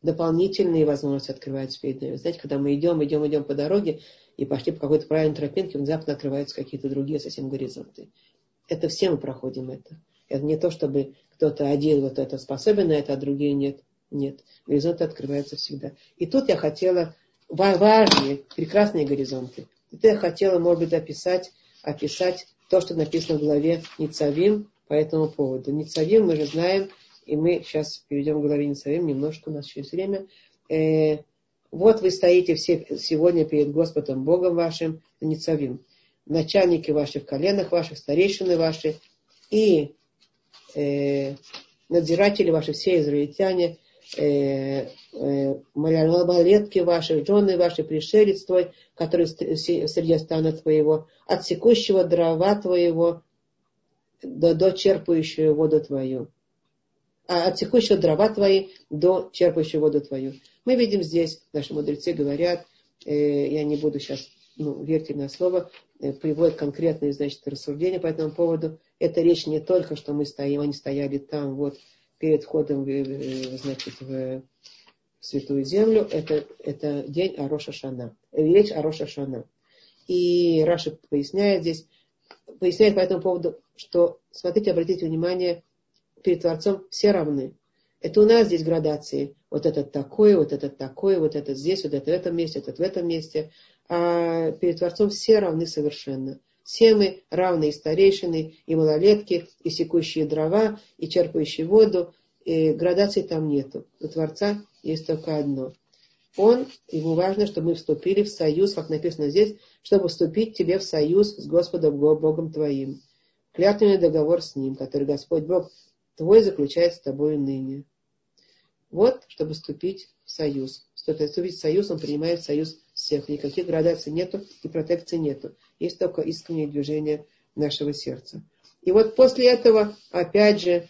дополнительные возможности открываются перед нами. Знаете, когда мы идем, идем, идем по дороге, и пошли по какой-то правильной тропинке, внезапно открываются какие-то другие совсем горизонты. Это все мы проходим это. Это не то, чтобы кто-то один вот это способен на это, а другие нет. Нет. Горизонты открываются всегда. И тут я хотела важные, прекрасные горизонты. И тут я хотела, может быть, описать, описать то, что написано в главе Ницавим по этому поводу. Ницавим мы же знаем, и мы сейчас перейдем к главе Ницавим, немножко у нас через время. Э, вот вы стоите все сегодня перед Господом Богом вашим, Ницавим, начальники ваших коленах ваших, старейшины ваши и э, надзиратели ваши, все израильтяне, малолетки ваши, жены ваши, пришелец твой, который среди стана твоего, от секущего дрова твоего до, до черпающего воду твою. А от текущего дрова твои до черпающего воду твою. Мы видим здесь, наши мудрецы говорят, э, я не буду сейчас ну, верьте на слово, э, приводит конкретные, значит, рассуждения по этому поводу. Это речь не только, что мы стоим, они стояли там, вот, перед входом, значит, в Святую Землю. Это, это день Ароша Шана. Речь Ароша Шана. И Раша поясняет здесь, поясняет по этому поводу, что, смотрите, обратите внимание, перед Творцом все равны. Это у нас здесь градации. Вот этот такой, вот этот такой, вот этот здесь, вот это в этом месте, этот в этом месте. А перед Творцом все равны совершенно. Все мы равны и старейшины, и малолетки, и секущие дрова, и черпающие воду. И градаций там нету. У Творца есть только одно. Он, ему важно, чтобы мы вступили в союз, как написано здесь, чтобы вступить тебе в союз с Господом Богом твоим. Клятвенный договор с Ним, который Господь Бог твой заключает с тобой ныне. Вот, чтобы вступить в союз. Чтобы вступить в союз, он принимает союз всех. Никаких градаций нету и протекции нету. Есть только искреннее движение нашего сердца. И вот после этого, опять же,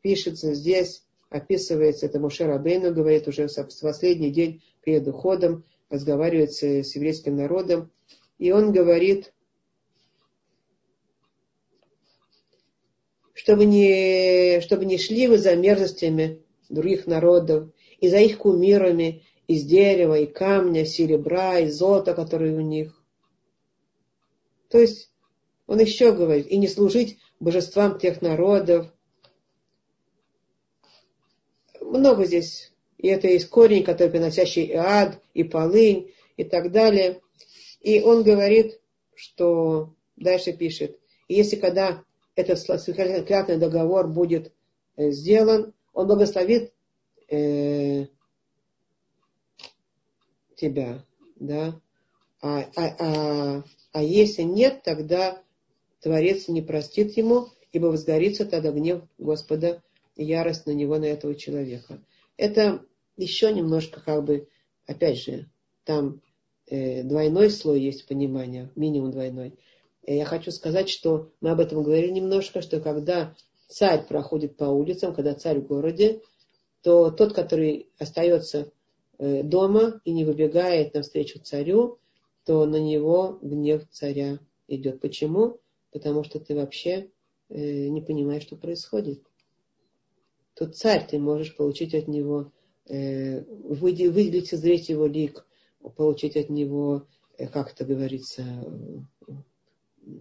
пишется здесь, описывается, это Мушер Абейну говорит уже в последний день перед уходом, разговаривает с, с еврейским народом, и он говорит, чтобы не, чтобы не шли вы за мерзостями других народов, и за их кумирами из дерева и камня, серебра и золота, которые у них. То есть он еще говорит, и не служить божествам тех народов. Много здесь. И это есть корень, который приносящий и ад, и полынь, и так далее. И он говорит, что дальше пишет, если когда этот клятный договор будет э, сделан, он благословит э, тебя, да. А, а, а, а если нет, тогда Творец не простит ему, ибо возгорится тогда гнев Господа и ярость на него, на этого человека. Это еще немножко как бы, опять же, там э, двойной слой есть понимания, минимум двойной. Э, я хочу сказать, что мы об этом говорили немножко, что когда царь проходит по улицам, когда царь в городе, то тот, который остается э, дома и не выбегает навстречу царю, то на него гнев царя идет. Почему? Потому что ты вообще э, не понимаешь, что происходит. Тут царь, ты можешь получить от него, выделить, созреть его лик, получить от него, как это говорится,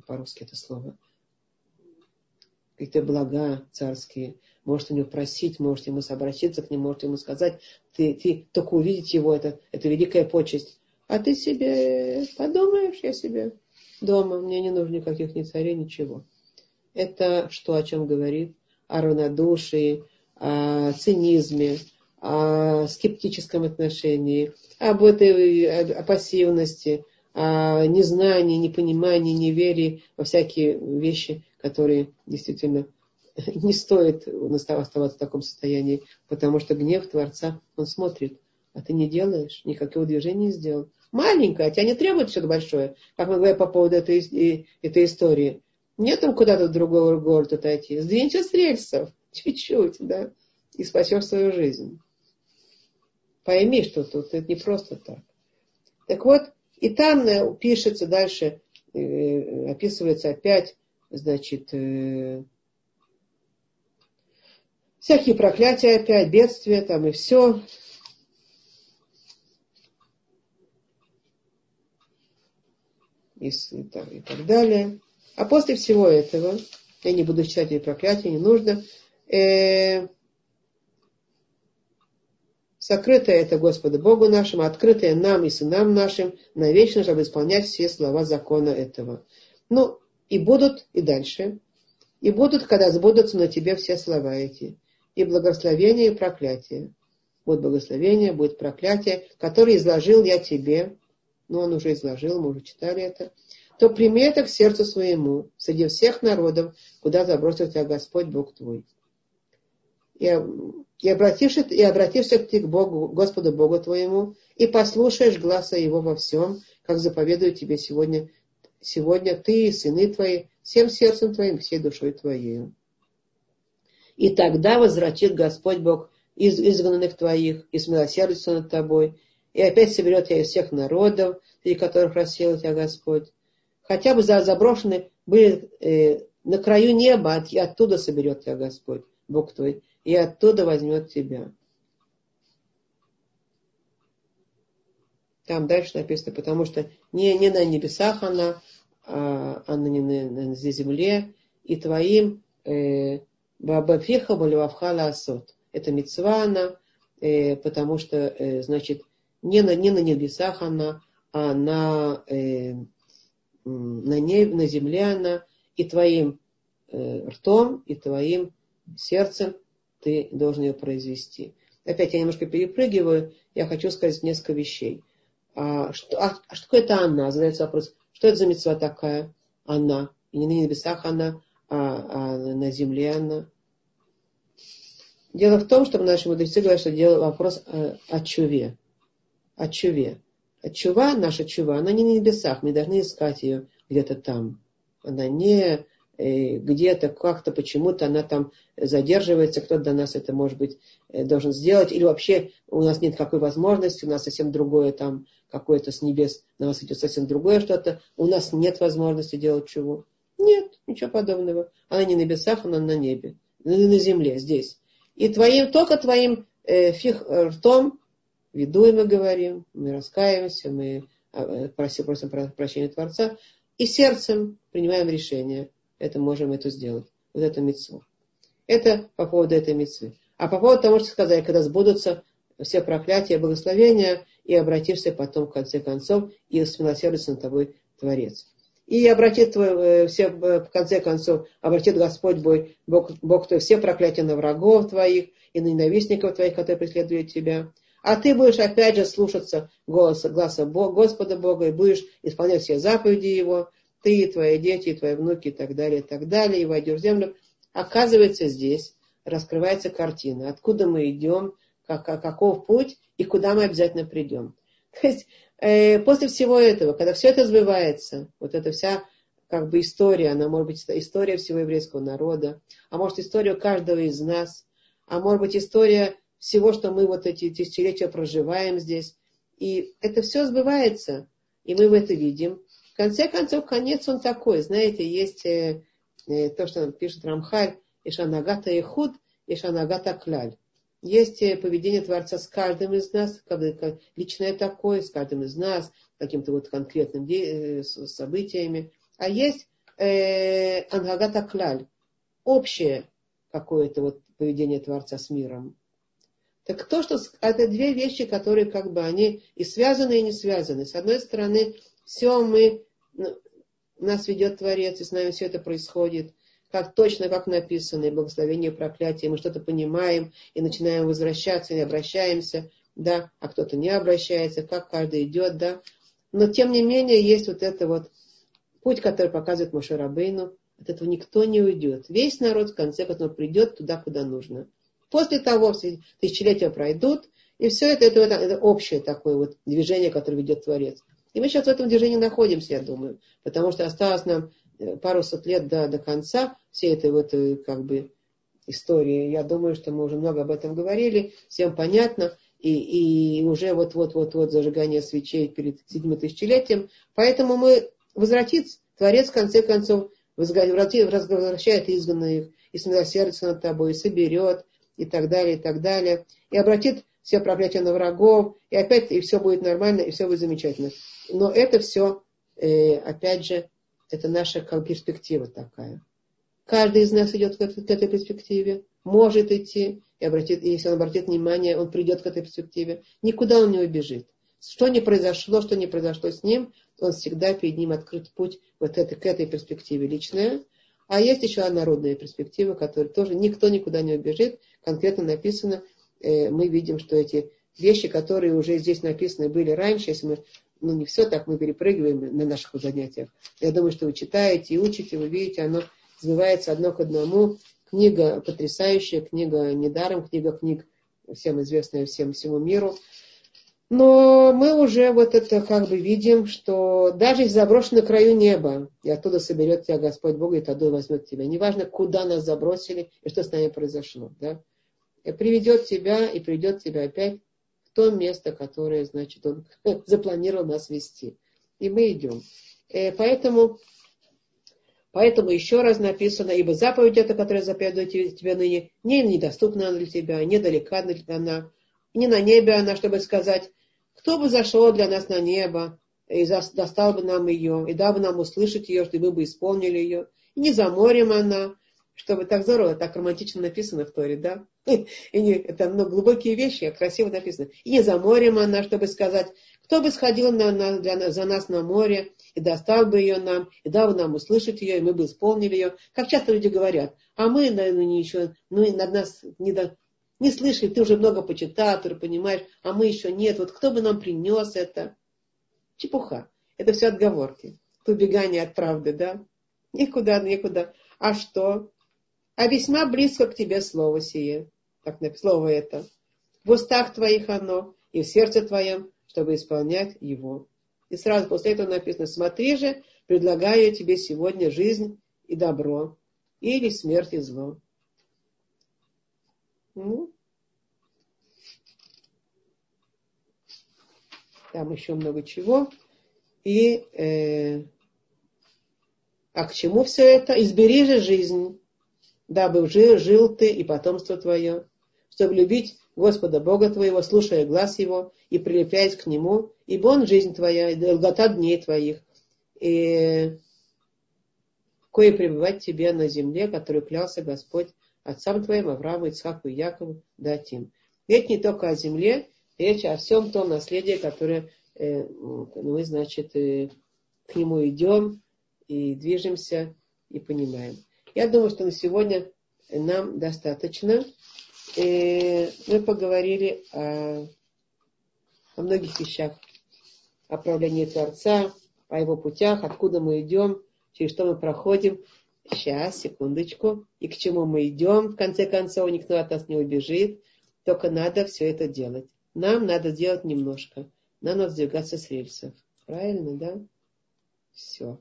по-русски это слово, какие-то блага царские, может у него просить, может ему обратиться к нему, может ему сказать, ты, ты только увидеть его, это, это великая почесть. А ты себе подумаешь, я себе дома, мне не нужно никаких ни царей, ничего. Это что, о чем говорит? О равнодушии, о цинизме, о скептическом отношении, об этой о пассивности, о незнании, непонимании, неверии во всякие вещи, которые действительно не стоит оставаться в таком состоянии, потому что гнев Творца, он смотрит, а ты не делаешь, никакого движения не сделал. Маленькое, а тебя не требует что-то большое, как мы говорим по поводу этой, этой истории. Нет там куда-то в другой город отойти. Сдвинься с рельсов, чуть-чуть, да, и спасешь свою жизнь. Пойми, что тут это не просто так. Так вот, и там э, пишется дальше, э, описывается опять, значит, э, всякие проклятия опять, бедствия там и все. И, и, так, и так далее. А после всего этого, я не буду читать эти проклятия, не нужно, э, сокрытое это Господу Богу нашему, открытое нам и сынам нашим, навечно, чтобы исполнять все слова закона этого. Ну, и будут и дальше. И будут, когда сбудутся на тебе все слова эти и благословение, и проклятие. Будет благословение, будет проклятие, которое изложил я тебе, ну он уже изложил, мы уже читали это, то прими это к сердцу своему, среди всех народов, куда забросил тебя Господь Бог твой. И, и, обратишься, и обратишься ты к Богу, Господу Богу твоему, и послушаешь глаза Его во всем, как заповедую тебе сегодня, сегодня ты и сыны твои, всем сердцем твоим, всей душой твоей. И тогда возвратит Господь Бог из изгнанных твоих и смилосердится над тобой, и опять соберет я из всех народов, среди которых рассеял тебя Господь. Хотя бы за заброшены были э, на краю неба, и оттуда соберет тебя Господь, Бог твой, и оттуда возьмет тебя. Там дальше написано, потому что не, не на небесах она, а, а на, на, на земле, и твоим э, бабафиха болевавха ласот. Это мецвана, э, потому что, э, значит, не на, не на небесах она, а на, э, на, небе, на земле она, и твоим э, ртом, и твоим сердцем ты должен ее произвести. Опять я немножко перепрыгиваю, я хочу сказать несколько вещей. А что, а, а что это она? Задается вопрос, что это за мецва такая? Она. И не на небесах она, а, а на земле она. Дело в том, что наши мудрецы говорят, что дело вопрос о, о чуве. О чуве. А чува, наша чува, она не на небесах, мы должны искать ее где-то там. Она не э, где-то, как-то, почему-то она там задерживается, кто-то до нас это, может быть, э, должен сделать, или вообще у нас нет такой возможности, у нас совсем другое там, какое-то с небес, на нас идет совсем другое что-то, у нас нет возможности делать чего. Нет, ничего подобного. Она не на небесах, она на небе, на земле, здесь. И твоим, только твоим э, фиг ртом виду мы говорим, мы раскаиваемся, мы а, просим, просим прощения Творца, и сердцем принимаем решение. Это можем это сделать. Вот это митцву. Это по поводу этой митцвы. А по поводу того, что сказали, когда сбудутся все проклятия, благословения, и обратишься потом, в конце концов, и смилосердится над тобой Творец. И обратит твой, э, все, э, в конце концов, обратит Господь Бог, Бог, Бог твой, все проклятия на врагов твоих и на ненавистников твоих, которые преследуют тебя. А ты будешь опять же слушаться голоса, глаза Бога, Господа Бога и будешь исполнять все заповеди Его, ты, и твои дети, и твои внуки и так далее, и так далее, и войдешь в землю. Оказывается, здесь раскрывается картина, откуда мы идем, как, каков путь и куда мы обязательно придем. То есть э, после всего этого, когда все это сбывается, вот эта вся как бы история, она может быть история всего еврейского народа, а может история каждого из нас, а может быть история всего, что мы вот эти тысячелетия проживаем здесь. И это все сбывается, и мы в это видим. В конце концов, конец он такой. Знаете, есть э, э, то, что пишет Рамхаль, Ишанагата Ихуд, Ишанагата Кляль. Есть э, поведение Творца с каждым из нас, как бы, личное такое, с каждым из нас, каким-то вот конкретным де- событиями. А есть э, Ангагата Кляль, общее какое-то вот поведение Творца с миром. Так то, что это две вещи, которые как бы они и связаны, и не связаны. С одной стороны, все мы, ну, нас ведет Творец, и с нами все это происходит, как точно, как написано, и благословение, и проклятие, мы что-то понимаем, и начинаем возвращаться, и обращаемся, да, а кто-то не обращается, как каждый идет, да. Но тем не менее, есть вот это вот путь, который показывает Моше Рабейну, от этого никто не уйдет. Весь народ в конце концов придет туда, куда нужно. После того все тысячелетия пройдут, и все это, это, это, это общее такое вот движение, которое ведет Творец. И мы сейчас в этом движении находимся, я думаю, потому что осталось нам э, пару сот лет до, до конца всей этой вот э, как бы истории. Я думаю, что мы уже много об этом говорили, всем понятно, и, и уже вот-вот-вот-вот зажигание свечей перед седьмым тысячелетием. Поэтому мы возвратится, Творец в конце концов возвращает изгнанных, и смилосердится над тобой, и соберет, и так далее, и так далее. И обратит все проклятия на врагов, и опять и все будет нормально, и все будет замечательно. Но это все, э, опять же, это наша как, перспектива такая. Каждый из нас идет к, этой перспективе, может идти, и обратит, если он обратит внимание, он придет к этой перспективе. Никуда он не убежит. Что не произошло, что не произошло с ним, он всегда перед ним открыт путь вот это, к этой перспективе личная. А есть еще народная перспектива, которая тоже никто никуда не убежит. Конкретно написано, э, мы видим, что эти вещи, которые уже здесь написаны, были раньше, если мы, ну не все так, мы перепрыгиваем на наших занятиях. Я думаю, что вы читаете и учите, вы видите, оно сбивается одно к одному. Книга потрясающая, книга недаром, книга книг всем известная всем всему миру. Но мы уже вот это как бы видим, что даже если заброшен на краю неба, и оттуда соберет тебя Господь Бог, и оттуда возьмет тебя. Неважно, куда нас забросили и что с нами произошло. Да? И приведет тебя и придет тебя опять в то место, которое, значит, он запланировал нас вести. И мы идем. Э, поэтому, поэтому еще раз написано, ибо заповедь эта, которая заповедует тебе ныне, не недоступна она для тебя, недалека она, не на небе она, чтобы сказать, кто бы зашел для нас на небо, и достал бы нам ее, и дал бы нам услышать ее, чтобы мы бы исполнили ее. И не за морем она, чтобы так здорово, так романтично написано в Торе, да? И не, это ну, глубокие вещи, а красиво написано. И не за морем она, чтобы сказать, кто бы сходил на, на, для, за нас на море и достал бы ее нам, и дал бы нам услышать ее, и мы бы исполнили ее. Как часто люди говорят, а мы, наверное, ничего, ну, над нас не, до, не слышали, ты уже много почитал, ты понимаешь, а мы еще нет. Вот кто бы нам принес это? Чепуха. Это все отговорки. Убегание от правды, да? Никуда, никуда. А что? А весьма близко к тебе слово сие. Так слово это. В устах твоих оно и в сердце твоем, чтобы исполнять его. И сразу после этого написано, смотри же, предлагаю тебе сегодня жизнь и добро, или смерть и зло. Ну, там еще много чего. И, э, а к чему все это? Избери же жизнь, дабы жил, жил ты и потомство твое, чтобы любить Господа Бога твоего, слушая глаз его и прилепляясь к нему, ибо он жизнь твоя, и долгота дней твоих, и кое пребывать тебе на земле, которую клялся Господь отцам твоим, Аврааму, Ицхаку и Якову дать им. Речь не только о земле, речь о всем том наследии, которое э, мы, значит, э, к нему идем и движемся и понимаем. Я думаю, что на сегодня нам достаточно. Э, мы поговорили о, о многих вещах. О правлении Творца, о его путях, откуда мы идем, через что мы проходим. Сейчас, секундочку. И к чему мы идем, в конце концов, никто от нас не убежит. Только надо все это делать. Нам надо делать немножко. Нам надо сдвигаться с рельсов. Правильно, да? Все.